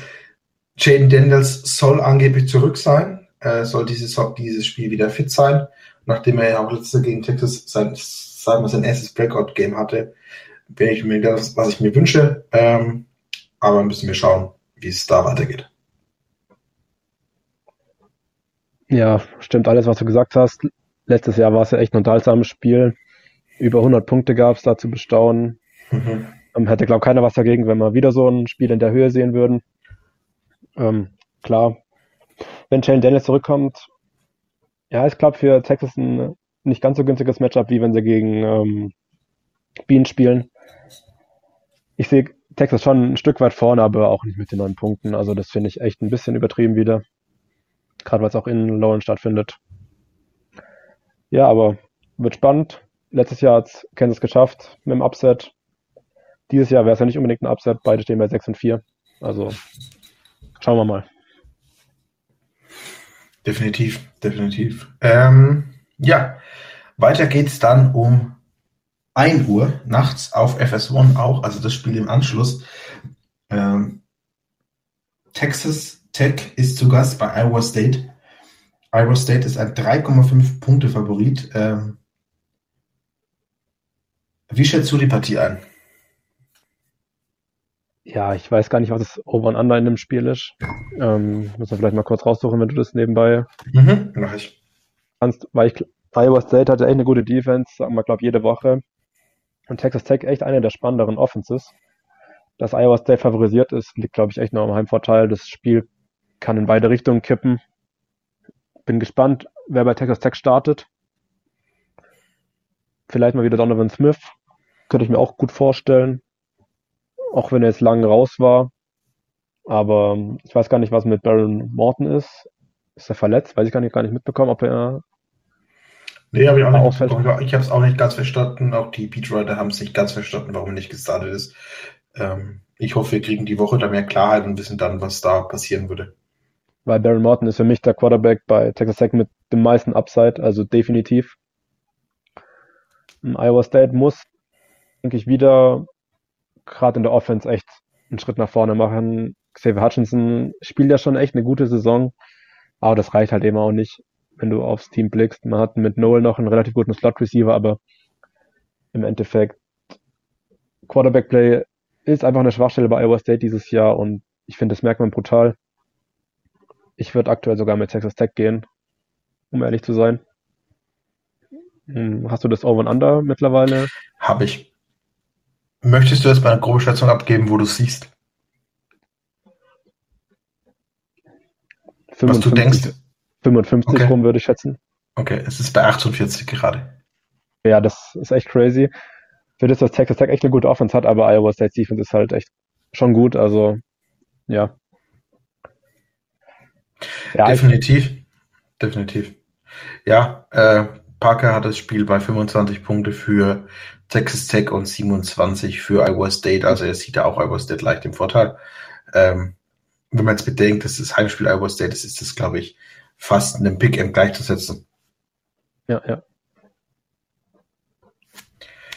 Jaden Daniels soll angeblich zurück sein, äh, soll dieses, dieses Spiel wieder fit sein, nachdem er ja auch letzte gegen Texas sein, sagen wir, sein erstes Breakout-Game hatte. Bin ich mir das, was ich mir wünsche. Ähm, aber müssen wir schauen, wie es da weitergeht. Ja, stimmt alles, was du gesagt hast. Letztes Jahr war es ja echt ein unterhaltsames Spiel. Über 100 Punkte gab es da zu bestaunen. Mhm. Ähm, hätte, glaube ich, keiner was dagegen, wenn wir wieder so ein Spiel in der Höhe sehen würden. Ähm, klar, wenn Shane Dennis zurückkommt, ja, ist glaube für Texas ein nicht ganz so günstiges Matchup, wie wenn sie gegen ähm, Bean spielen. Ich sehe Texas schon ein Stück weit vorne, aber auch nicht mit den neun Punkten. Also das finde ich echt ein bisschen übertrieben wieder. Gerade weil es auch in Lawrence stattfindet. Ja, aber wird spannend. Letztes Jahr hat Kansas geschafft mit dem Upset. Dieses Jahr wäre es ja nicht unbedingt ein Upset. Beide stehen bei 6 und 4. Also schauen wir mal. Definitiv, definitiv. Ähm, ja, weiter geht es dann um 1 Uhr nachts auf FS1 auch, also das Spiel im Anschluss. Ähm, Texas Tech ist zu Gast bei Iowa State. Iowa State ist ein 3,5 Punkte Favorit. Ähm, wie schätzt du die Partie ein? Ja, ich weiß gar nicht, was das Over and Under in dem Spiel ist. Ähm, muss man vielleicht mal kurz raussuchen, wenn du das nebenbei mhm, mach ich. kannst, weil ich Iowa State hatte echt eine gute Defense, sagen wir, glaube jede Woche. Und Texas Tech echt eine der spannenderen Offenses. Dass Iowa State favorisiert ist, liegt, glaube ich, echt noch am Heimvorteil. Das Spiel kann in beide Richtungen kippen. Bin gespannt, wer bei Texas Tech startet. Vielleicht mal wieder Donovan Smith. Könnte ich mir auch gut vorstellen. Auch wenn er jetzt lang raus war. Aber ich weiß gar nicht, was mit Baron Morton ist. Ist er verletzt? Weiß ich gar nicht, gar nicht mitbekommen, ob er. Nee, habe ich auch nicht ausfällt. Ich habe es auch nicht ganz verstanden. Auch die Beatwriter haben es nicht ganz verstanden, warum er nicht gestartet ist. Ähm, ich hoffe, wir kriegen die Woche da mehr Klarheit und wissen dann, was da passieren würde. Weil Darren Morton ist für mich der Quarterback bei Texas Tech mit dem meisten Upside, also definitiv. Iowa State muss, denke ich, wieder gerade in der Offense echt einen Schritt nach vorne machen. Xavier Hutchinson spielt ja schon echt eine gute Saison, aber das reicht halt eben auch nicht, wenn du aufs Team blickst. Man hat mit Noel noch einen relativ guten Slot-Receiver, aber im Endeffekt Quarterback-Play ist einfach eine Schwachstelle bei Iowa State dieses Jahr und ich finde, das merkt man brutal. Ich würde aktuell sogar mit Texas Tech gehen, um ehrlich zu sein. Hm, hast du das Over and Under mittlerweile? Habe ich. Möchtest du jetzt mal eine grobe Schätzung abgeben, wo du siehst? 55, Was du denkst? 55 okay. rum würde ich schätzen. Okay, es ist bei 48 gerade. Ja, das ist echt crazy. Für das, dass Texas Tech echt eine gute Offense hat, aber Iowa State Defense ist halt echt schon gut. Also, ja. ja definitiv. Definitiv. Ja, äh, Parker hat das Spiel bei 25 Punkte für Texas Tech und 27 für Iowa State. Also er sieht da auch Iowa State leicht im Vorteil. Ähm, wenn man jetzt bedenkt, dass das Heimspiel Iowa State ist, ist das, glaube ich, fast einem Pick M gleichzusetzen. Ja, ja.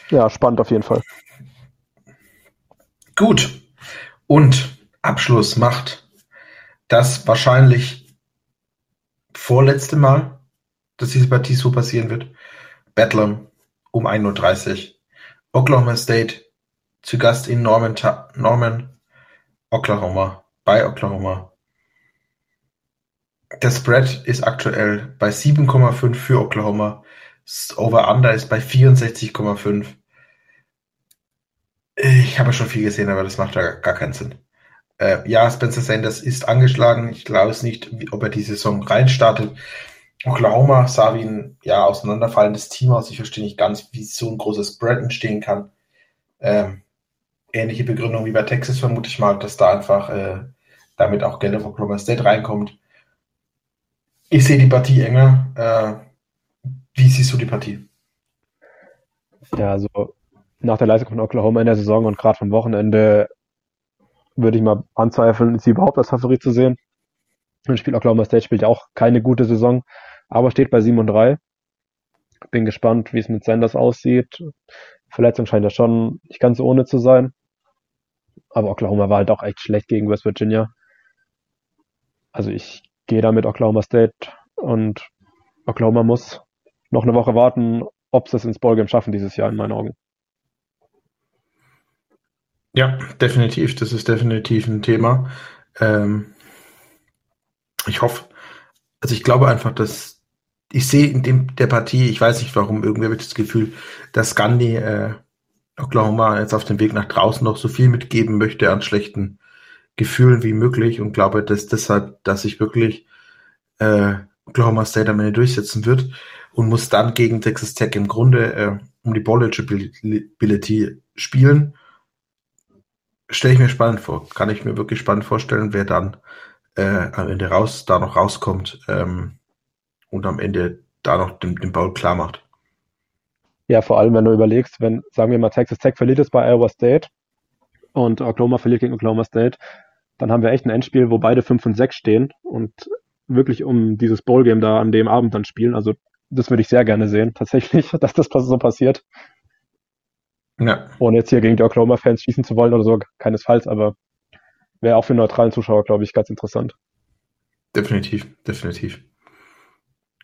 Ja, spannend auf jeden Fall. Gut. Und Abschluss macht das wahrscheinlich vorletzte Mal, dass diese Partie so passieren wird. Bedlam um 1.30 Uhr. Oklahoma State zu Gast in Norman, Oklahoma, bei Oklahoma. Der Spread ist aktuell bei 7,5 für Oklahoma. Das Over-Under ist bei 64,5. Ich habe schon viel gesehen, aber das macht da gar keinen Sinn. Äh, ja, Spencer Sanders ist angeschlagen. Ich glaube es nicht, ob er die Saison reinstartet. Oklahoma sah wie ein ja, auseinanderfallendes Team aus. Ich verstehe nicht ganz, wie so ein großes Spread entstehen kann. Ähm, ähnliche Begründung wie bei Texas vermute ich mal, dass da einfach äh, damit auch Geld auf Oklahoma State reinkommt. Ich sehe die Partie enger. Äh, wie siehst du die Partie? Ja, also nach der Leistung von Oklahoma in der Saison und gerade vom Wochenende würde ich mal anzweifeln, sie überhaupt als Favorit zu sehen. Ein Spiel Oklahoma State spielt auch keine gute Saison, aber steht bei 7 und 3. Bin gespannt, wie es mit Sanders aussieht. Verletzung scheint ja schon nicht ganz ohne zu sein. Aber Oklahoma war halt auch echt schlecht gegen West Virginia. Also ich gehe da mit Oklahoma State und Oklahoma muss noch eine Woche warten, ob sie es ins Ballgame schaffen dieses Jahr in meinen Augen. Ja, definitiv. Das ist definitiv ein Thema. Ähm, ich hoffe, also ich glaube einfach, dass ich sehe in dem, der Partie, ich weiß nicht warum, irgendwie habe ich das Gefühl, dass Gandhi äh, Oklahoma jetzt auf dem Weg nach draußen noch so viel mitgeben möchte an schlechten Gefühlen wie möglich und glaube, dass deshalb, dass sich wirklich äh, Oklahoma State am Ende durchsetzen wird und muss dann gegen Texas Tech im Grunde äh, um die Ball Eligibility spielen stelle ich mir spannend vor. Kann ich mir wirklich spannend vorstellen, wer dann äh, am Ende raus, da noch rauskommt ähm, und am Ende da noch den, den Ball klar macht. Ja, vor allem, wenn du überlegst, wenn, sagen wir mal, Texas Tech verliert es bei Iowa State und Oklahoma verliert gegen Oklahoma State, dann haben wir echt ein Endspiel, wo beide 5 und 6 stehen und wirklich um dieses Bowl-Game da an dem Abend dann spielen. Also das würde ich sehr gerne sehen, <laughs> tatsächlich, dass das so passiert. Ja. Ohne jetzt hier gegen die Oklahoma-Fans schießen zu wollen oder so, keinesfalls, aber wäre auch für neutralen Zuschauer, glaube ich, ganz interessant. Definitiv, definitiv.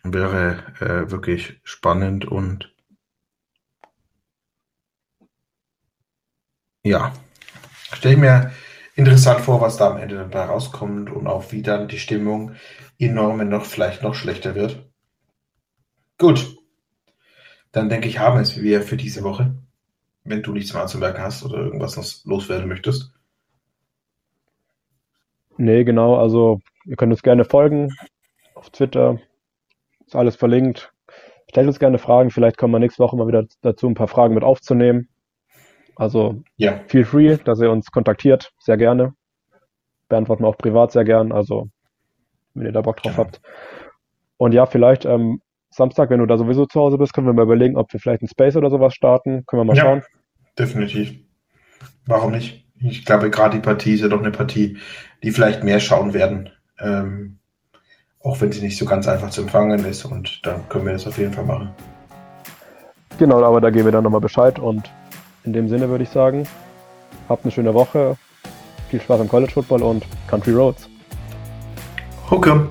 Wäre äh, wirklich spannend und ja, stelle ich mir interessant vor, was da am Ende dabei rauskommt und auch wie dann die Stimmung enorm noch vielleicht noch schlechter wird. Gut, dann denke ich, haben es wir für diese Woche wenn du nichts mehr anzumerken hast oder irgendwas loswerden möchtest. Nee, genau. Also, ihr könnt uns gerne folgen auf Twitter. Ist alles verlinkt. Stellt uns gerne Fragen. Vielleicht kommen wir nächste Woche mal wieder dazu, ein paar Fragen mit aufzunehmen. Also, ja. feel free, dass ihr uns kontaktiert. Sehr gerne. Beantworten wir auch privat sehr gern. Also, wenn ihr da Bock drauf ja. habt. Und ja, vielleicht ähm, Samstag, wenn du da sowieso zu Hause bist, können wir mal überlegen, ob wir vielleicht ein Space oder sowas starten. Können wir mal ja, schauen. Definitiv. Warum nicht? Ich glaube, gerade die Partie ist ja doch eine Partie, die vielleicht mehr schauen werden. Ähm, auch wenn sie nicht so ganz einfach zu empfangen ist. Und dann können wir das auf jeden Fall machen. Genau, aber da geben wir dann nochmal Bescheid. Und in dem Sinne würde ich sagen, habt eine schöne Woche. Viel Spaß am College Football und Country Roads. Hookem.